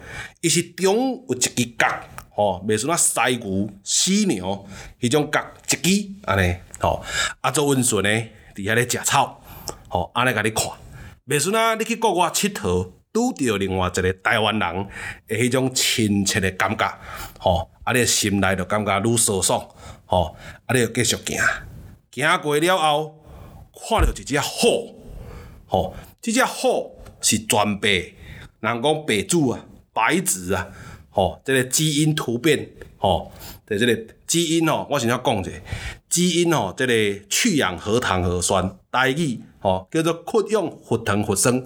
伊是中有一支角，吼，袂算啊犀牛、犀牛迄种角一支安尼，吼，啊做温顺的伫遐咧食草，吼，安尼甲你看，袂算啊你去国外佚佗，拄着另外一个台湾人的迄种亲切的感觉，吼，啊你心内就感觉愈舒爽，吼，啊你就继续行，行过了后，看到一只虎。吼，即只虎是全白，人讲白主啊，白子啊，吼，即个基因突变，吼，即个基因吼，我先要讲者，基因吼，即个去氧核糖核酸，代语吼叫做缺氧核糖核酸，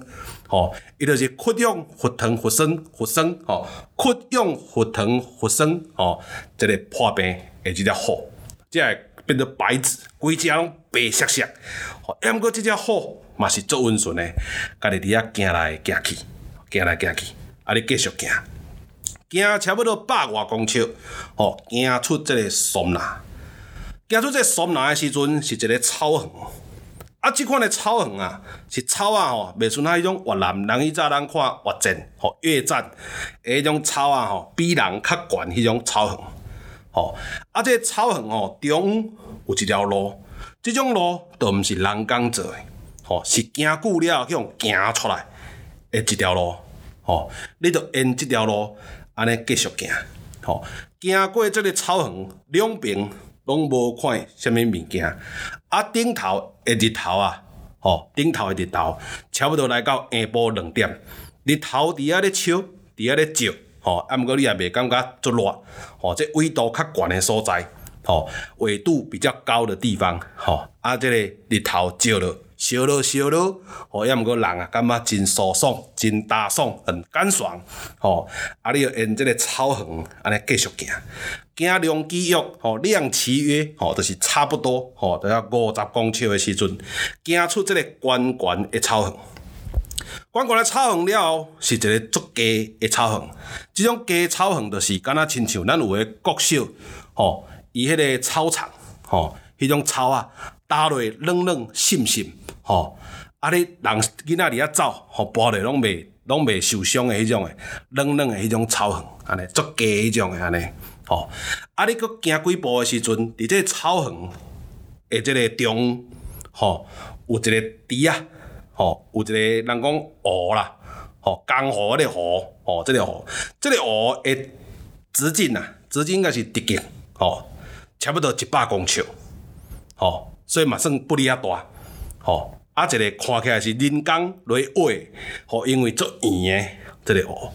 吼，伊就是缺氧核糖核酸核酸，吼，缺氧核糖核酸，吼，即个破病诶，即只虎，即个变做白子，规只拢白色色，吼，抑毋过即只虎。嘛是足温顺诶，家己伫遐行来行去，行来行去，啊！你继续行，行差不多百外公尺，吼，行出即个松林，行出即个松林诶时阵，是一个草原，啊！即款诶草原啊，是草啊吼，袂像迄种越南人以早咱看越战吼越战诶迄种草啊吼，比人较悬迄种草原，吼，啊！即个草原吼中有一条路，即种路都毋是人工做诶。吼，是行久了去用行出来的一条路，吼，你着沿即条路安尼继续行，吼，行过即个草原，两边拢无看啥物物件，啊，顶头的日头啊，吼，顶头的日头差不多来到下晡两点，日头伫遐咧烧，伫遐咧照，吼，啊，毋过你也袂感觉足热，吼，这纬度较悬的所在，吼，纬度比较高的地方，吼，啊，即个日头照了。烧了烧了，吼，也毋过人啊，感觉真舒爽，真大爽，很干爽，吼。啊，你要沿即个草原安尼继续行，行量基约，吼，量契约，吼，就是差不多，吼，都要五十公尺的时阵，行出即个悬悬的草原。悬悬的草原了后，是一个足低的草原。即种低草原，就是敢若亲像咱有诶国小，吼，伊迄个草场，吼，迄种草啊，打落软软湿湿。吼，啊！你人囡仔伫遐走，吼，步咧拢袂拢袂受伤诶，迄种诶，软软诶，迄种草原，安尼足低迄种诶，安尼，吼。啊！你佫行几步诶时阵，伫这草原诶，即个中，吼，有一个猪啊，吼，有一个人讲湖啦，吼，江湖迄个河，吼，即个湖，即个河的直径啊，直径应该是直径，吼，差不多一百公尺，吼，所以嘛算不离啊大，吼，啊一个看起来是人工来画，吼，因为足圆的即个湖，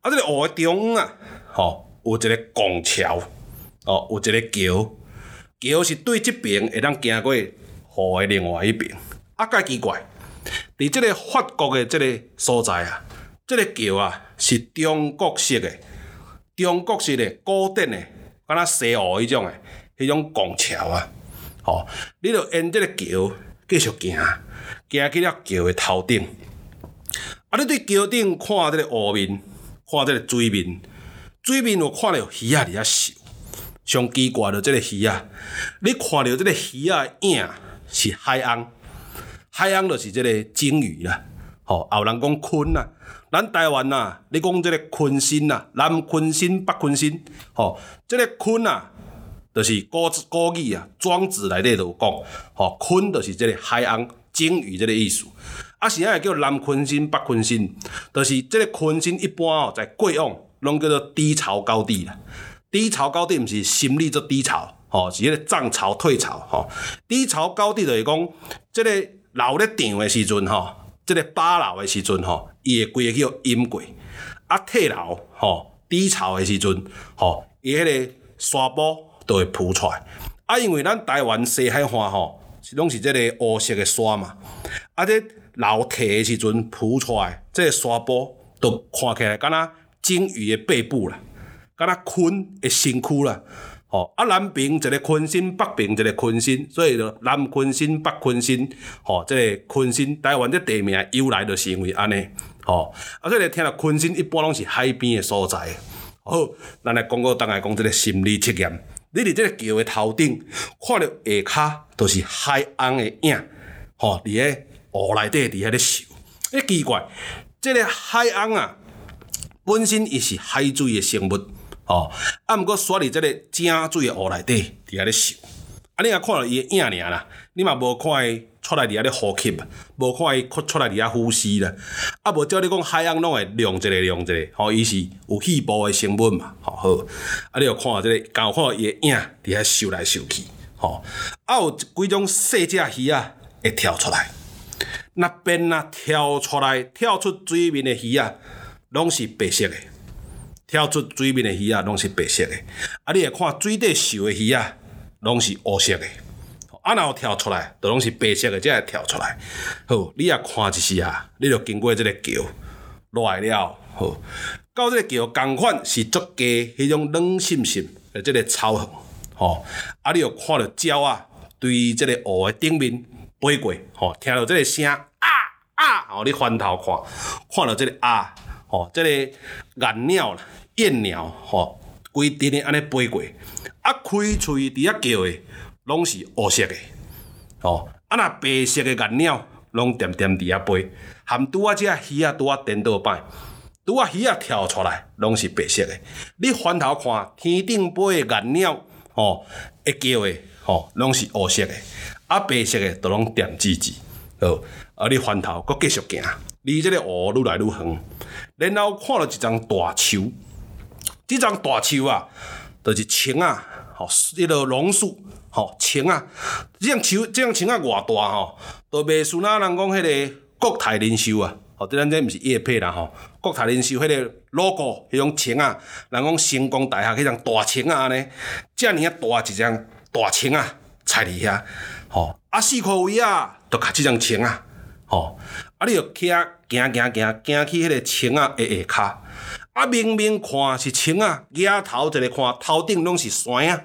啊，即个湖的中央啊，吼，有一个拱桥，哦，有一个桥，桥是对即边会当行过河的另外一边，啊，介奇怪，伫即个法国的即个所在啊，即个桥啊是中国式的。中国式的古典的，敢若西湖迄种的，迄种拱桥啊，吼，你著沿即个桥继续行，行去了桥的头顶，啊，你伫桥顶看即个湖面，看即个水面，水面有看到鱼仔伫遐游，上奇怪的即个鱼仔，你看到即个鱼仔的影是海鸥，海鸥就是即个鲸鱼啦，吼，也有人讲鲲啦。咱台湾呐，你讲即个鲲身呐，南鲲身、北鲲身，吼，即个鲲呐，就是古古语啊，庄子内底就有讲，吼，鲲就是即个海洋、鲸鱼即个意思。啊，是啊，叫南鲲鲟、北鲲鲟，就是即个鲲鲟一般哦，在过往拢叫做低潮高地啦。低潮高地毋是心理做低潮，吼，是迄个涨潮退潮，吼。低潮高地就是讲，即个老咧涨的时阵，吼。即个巴流的时阵吼，伊会规个叫阴过；啊，退楼吼，低潮的时阵吼，伊迄个沙坡都会浮出来。啊，因为咱台湾西海岸吼，是拢是即个乌色的沙嘛。啊，这流体的时阵浮出来，即个沙坡都看起来敢若鲸鱼的背部啦，敢若鲲的身躯啦。吼，啊，南边一个鲲鲟，北边一个鲲鲟，所以就南鲲鲟，北鲲鲟。吼，即个鲲鲟，台湾这地名由来就是因为安尼。吼，啊，所以听到鲲鲟一般拢是海边的所在。好，咱来讲个，当来讲即个心理测验。你伫即个桥的头顶，看到下骹都是海鸥的影，吼，伫咧湖内底伫遐咧游。诶，奇怪，即个海鸥啊，本身伊是海水的生物。吼，啊，毋过刷伫即个正水的湖内底，伫遐咧游。啊，你若看到伊的影尔啦，你嘛无看伊出来伫遐咧呼吸，无看伊出来伫遐呼吸啦。啊，无照你讲海洋拢会亮一个亮一个，吼，伊是有细胞的成分嘛，吼好。啊，你又看即个，刚好看伊的影伫遐游来游去，吼。啊，有几种细只鱼啊会跳出来，那边啊跳出来跳出水面的鱼啊，拢是白色的。跳出水面的鱼啊，拢是白色的；啊，你会看水底游的鱼啊，拢是乌色的。啊，然后跳出来，都拢是白色的，才会跳出来。好，你也看一下，你就经过这个桥落来了。好，到这个桥共款是足加迄种冷沁沁的这个草痕。吼，啊，你又看到鸟啊，对这个湖的顶面飞过。吼，听到这个声啊啊，吼，你翻头看，看到这个啊，吼，这个岩鸟啦。燕鸟吼，规阵的安尼飞过，啊开喙伫遐叫的，拢是乌色的，吼，啊若白色的岩鸟，拢点点伫遐飞，含拄啊只鱼啊拄啊颠倒摆，拄啊鱼啊跳出来，拢是白色的。你翻头看天顶飞的岩鸟，吼，会叫的，吼，拢是乌色的，啊白色的都拢点吱吱，好，啊你翻头搁继续行，离即个湖愈来愈远，然后看到一张大树。即张大树啊，就是青啊，吼，迄个榕树，吼，青啊。即张树，即张青啊，偌大吼，都袂输那人讲迄个国泰人寿啊，吼，即咱这毋是叶配啦吼。国泰人寿迄个 logo，迄种青啊，人讲成功大厦迄张大青啊，安尼，遮尔啊大一张大青啊，踩伫遐，吼，啊四块位啊，都卡即张青啊，吼，啊你着骑行行行行去迄个青啊下下骹。啊，明明看是青啊，额头一个看头顶拢是山啊，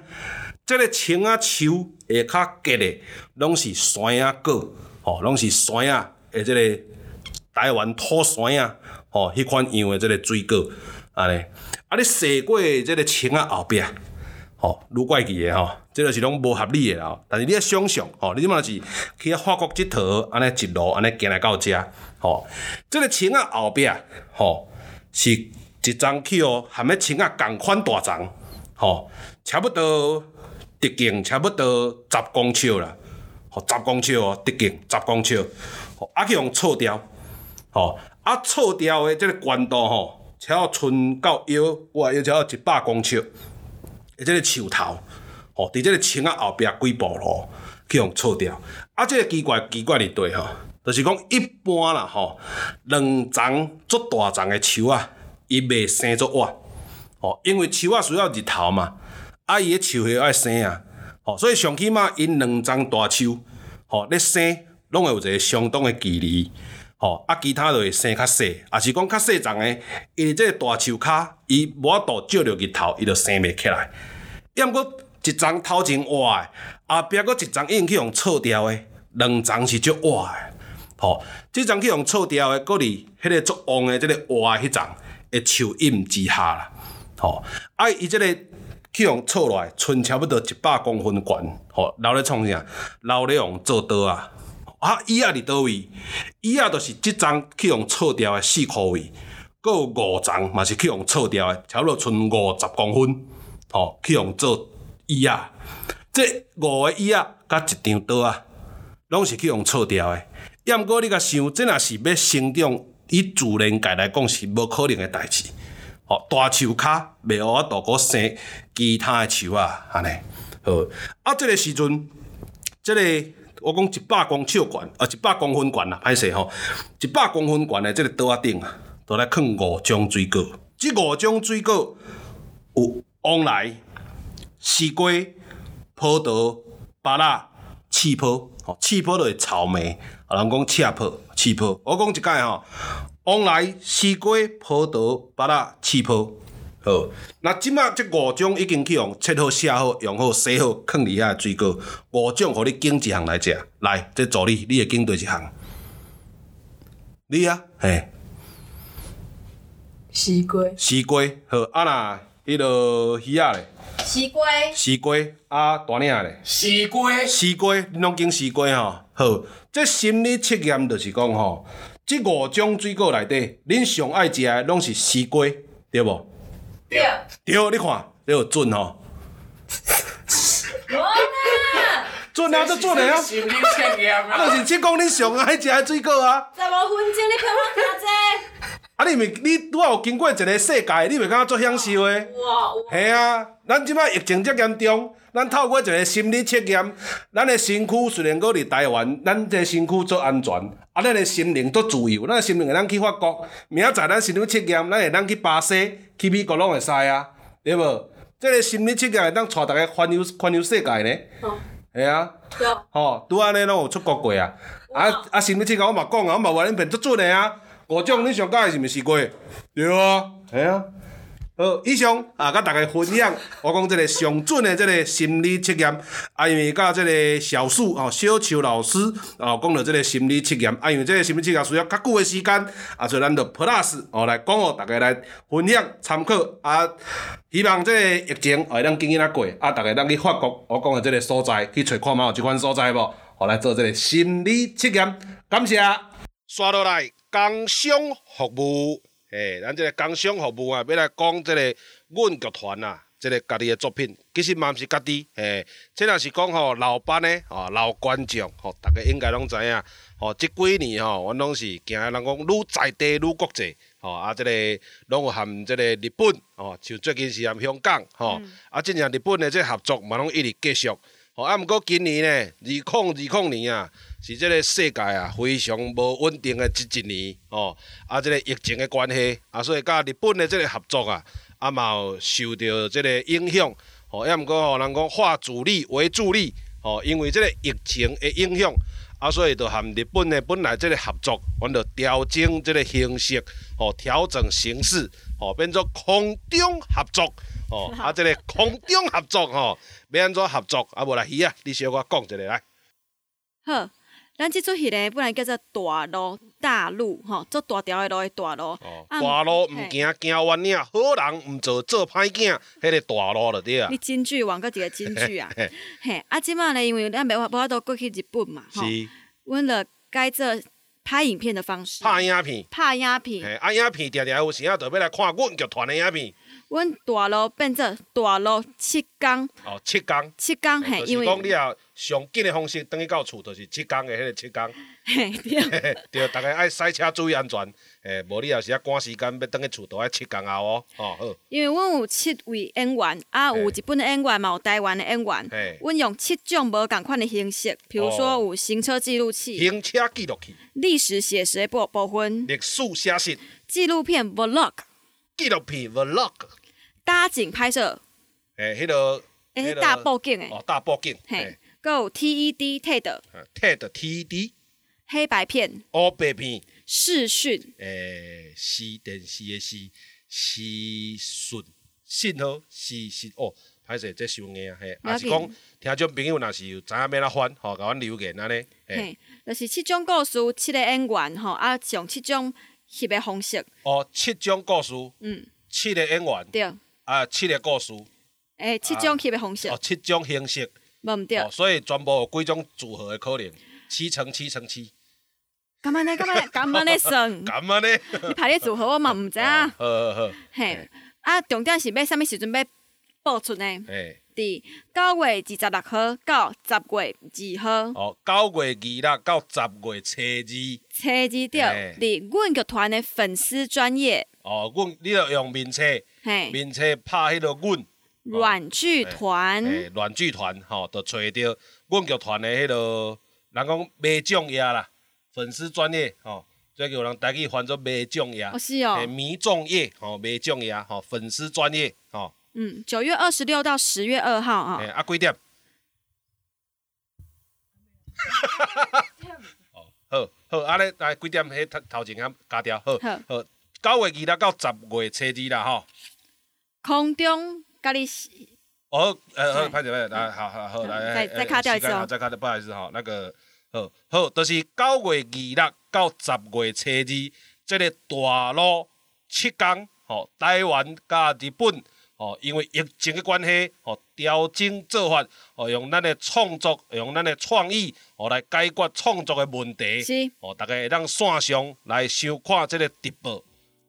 即个青啊树下骹结的拢是山啊果，吼，拢是山啊，诶，即个台湾土山啊，吼，迄款样的即个水果，安尼，啊，你洗过即个青啊后壁，吼，愈怪奇的吼，即个是拢无合理的啦，但是你要想象，吼，你即满是去法国佚佗，安尼一路安尼行来到遮，吼，即个青啊后壁，吼，是。一张去哦，含迄青啊共款大丛，吼，差不多直径差不多十公尺啦，吼十公尺哦，直径十公尺，吼啊去用错掉，吼啊错掉的即个悬度吼，超伸到腰，哇，要超一百公尺，诶，即个树头，吼，伫即个墙啊后壁几步路去用错掉，啊，即个奇怪奇怪伫对吼，就是讲一般啦吼，两丛足大丛的树啊，伊袂生足活，吼，因为树啊需要日头嘛，啊伊个树叶爱生啊。吼，所以上起码因两丛大树，吼咧生，拢会有一个相当的距离，吼啊，其他就会生较细，也是讲较细丛的，因为即个大树骹，伊无法度照着日头，伊就生袂起来。要毋过一丛头前活的，后壁佫一丛已经去用错掉的，两丛是足活的，吼，即丛去用错掉的，佫伫迄个足旺的即个活的迄丛的树荫之下啦，吼，啊，伊即个。去用错来，剩差不多一百公分悬，吼，留咧创啥？留咧用做刀啊！啊，椅仔伫倒位？椅仔就是即张去用错掉诶四箍位，搁有五丛嘛是去用错掉诶，差不多剩五十公分，吼，去用做椅仔。这五个椅仔甲一张刀啊，拢是去用错掉诶。要毋过你甲想，这若是要生长，以自然界来讲是无可能诶代志。哦，大树骹袂学法度个生其他诶树啊，安尼好。啊，即个时阵，即个我讲一百公尺悬，啊，一百公分悬啦，歹势吼，一百公分悬诶即个桌仔顶啊，都来放五种水果。即五种水果有往来、西瓜、葡萄、芭乐、气泡。吼，气泡就是草莓，啊，人讲气泡、气泡。我讲一解吼。往来西瓜、葡萄、芭乐、气泡，好。那即马即五种已经去用切好、写好、用好、洗好，放伫遐水果。五种，互你拣一项来食。来，这助理，你会拣对一项？你啊，嘿。西瓜。西瓜，好。啊那，迄落鱼仔咧？西瓜。西瓜，啊大领咧？西瓜。西瓜，你拢拣西瓜吼？好。这心理测验就是讲吼。即五种水果内底，恁上爱食诶拢是西瓜，对无？对。对，你看，你有准吼。准啊！准啊，都准诶啊！心理测验啊！就是即讲恁上爱食诶水果啊。十五分钟，你陪我听者。啊，你咪你拄啊有经过一个世界，你袂感觉足享受诶？哇！系啊，咱即摆疫情遮严重。咱透过一个心理测验，咱诶身躯虽然搁伫台湾，咱这身躯做安全，啊，咱诶心灵足自由，咱诶心灵会当去法国，明仔载咱心理测验，咱会咱去巴西、去美国拢会使啊，对无？这个心理测验会当带大家环游环游世界呢。哦。系啊。对。吼，拄安尼拢有出国过啊。啊啊，心理测验我嘛讲啊，我嘛话恁变足准诶啊。五种你上喜欢是毋是过？对啊。系啊。好，以上啊，甲大家分享，我讲即个上准的即个心理测验，啊，因为甲即个小树哦，小邱老师哦，讲到即个心理测验，啊，因为即个心理测验需要较久的时间，啊，所以咱就 Plus 哦来讲哦，大家来分享参考，啊，希望即个疫情会咱紧紧啊过，啊，大家咱去法国我讲的即个所在去找看嘛，有即款所在无？好来做即个心理测验，感谢。刷落来，工商服务。诶，咱即个工商服务啊，要来讲即个阮剧团啊，即个家己诶作品，其实嘛毋是家己，诶，即若是讲吼老班诶，吼老观众，吼，逐个应该拢知影，吼，即几年吼，阮拢是行人讲愈在地愈国际，吼，啊，即个拢有含即个日本，吼，像最近是含香港，吼，啊，即样日本诶即合作嘛拢一直继续，吼，啊，毋过今年呢，二零二零年啊。是即个世界啊，非常无稳定的即一年哦，啊，即个疫情的关系啊，所以甲日本的即个合作啊，啊嘛有受到即个影响哦，也毋过吼，人讲化主力为助力哦，因为即个疫情的影响啊，所以就含日本的本来即个合作，阮就调整即个形式哦，调整形式哦，变做空中合作哦，啊，即个空中合作吼，要安怎合作啊？无来鱼啊，你小我讲一下来。好。咱即出戏咧，本来叫做大路大路，吼，做大条的路的大路。哦，大路毋行行弯岭，好人毋做做歹囝，迄个大路就对啊。你京剧王，搁一个京剧啊。嘿，啊，即满咧，因为咱无法无法度过去日本嘛，吼。是。阮了改做拍影片的方式。拍影片。拍影片。嘿，啊影片定定有时啊，就要来看阮剧团的影片。阮大路变做大路七工。哦，七工。七工嘿，因为讲你啊，上紧的方式等于到厝，就是七工的迄个七工。嘿，对。对，大家爱赛车注意安全。诶，无你也是啊，赶时间要等去厝，都爱七工后哦。哦好。因为阮有七位演员，啊，有日本的演员，嘛有台湾的演员。阮用七种无共款的形式，比如说有行车记录器、行车记录器、历史写实的部部分、历史写实、纪录片 vlog、纪录片 vlog、搭景拍摄。诶，迄个诶，大布景诶。哦，大布景。嘿，有 TED TED。TED TED。黑白片。黑白片。视讯。诶，视电视的视视讯信号视讯哦。歹势，这收硬啊！嘿，也是讲听众朋友，若是有知影要哪翻，吼，甲阮留言安尼。嘿，就是七种故事，七个演员，吼，啊，用七种翕的方式。哦，七种故事。嗯。七个演员。对。啊，七个故事。诶，七种翕的方式。哦，七种形式。无毋对。所以全部有几种组合的可能，七乘七乘七。咁安尼，咁安尼，咁安尼算。咁安尼。你排列组合我嘛毋知啊。好好好。嘿，啊，重点是要啥物时阵要？播出呢？伫九月二十六号到十月二号。哦，九月二六到十月初二。初二对，伫阮剧团的粉丝专业。哦，阮你着用面册，面册拍迄个阮。软剧团。软剧团吼，就找着阮剧团的迄个，人讲卖奖业啦，粉丝专业吼，这个有人台语翻做卖奖业。哦是哦。迷众业吼，卖奖业吼，粉丝专业吼。嗯，九月二十六到十月二号啊。啊，几点？哦，好好，安尼来几点？迄头头前啊加掉，好好。九月二六到十月初二啦，吼。空中甲你。哦，呃，好，拍者拍者，来，好好好，来，再再卡掉一次哦。再卡掉，不好意思哈，那个，好好，就是九月二六到十月初二，这个大陆七天，吼，台湾加日本。哦，因为疫情的关系，哦，调整做法，哦，用咱的创作，用咱的创意，哦，来解决创作的问题。是。哦，大家会当线上来收看这个直播，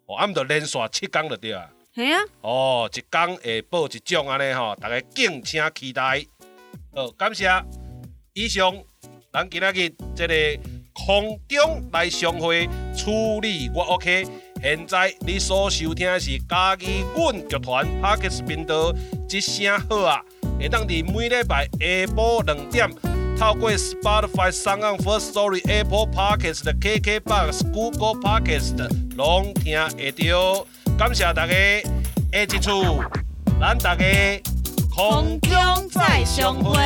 哦，啊，毋着连续七天就对啊。系啊。哦，一天会报一种安尼吼，大家敬请期待。好，感谢。以上，咱今仔日这个空中来相会处理，我 OK。现在你所收听的是家己阮剧团 Parkes 频道，一声好啊！会当伫每礼拜下晡两点，透过 Spotify、s o n g First Story、Apple Parkes 的 KKBox、Google Parkes 的拢听会到。感谢大家，下一次咱大家空中再相会。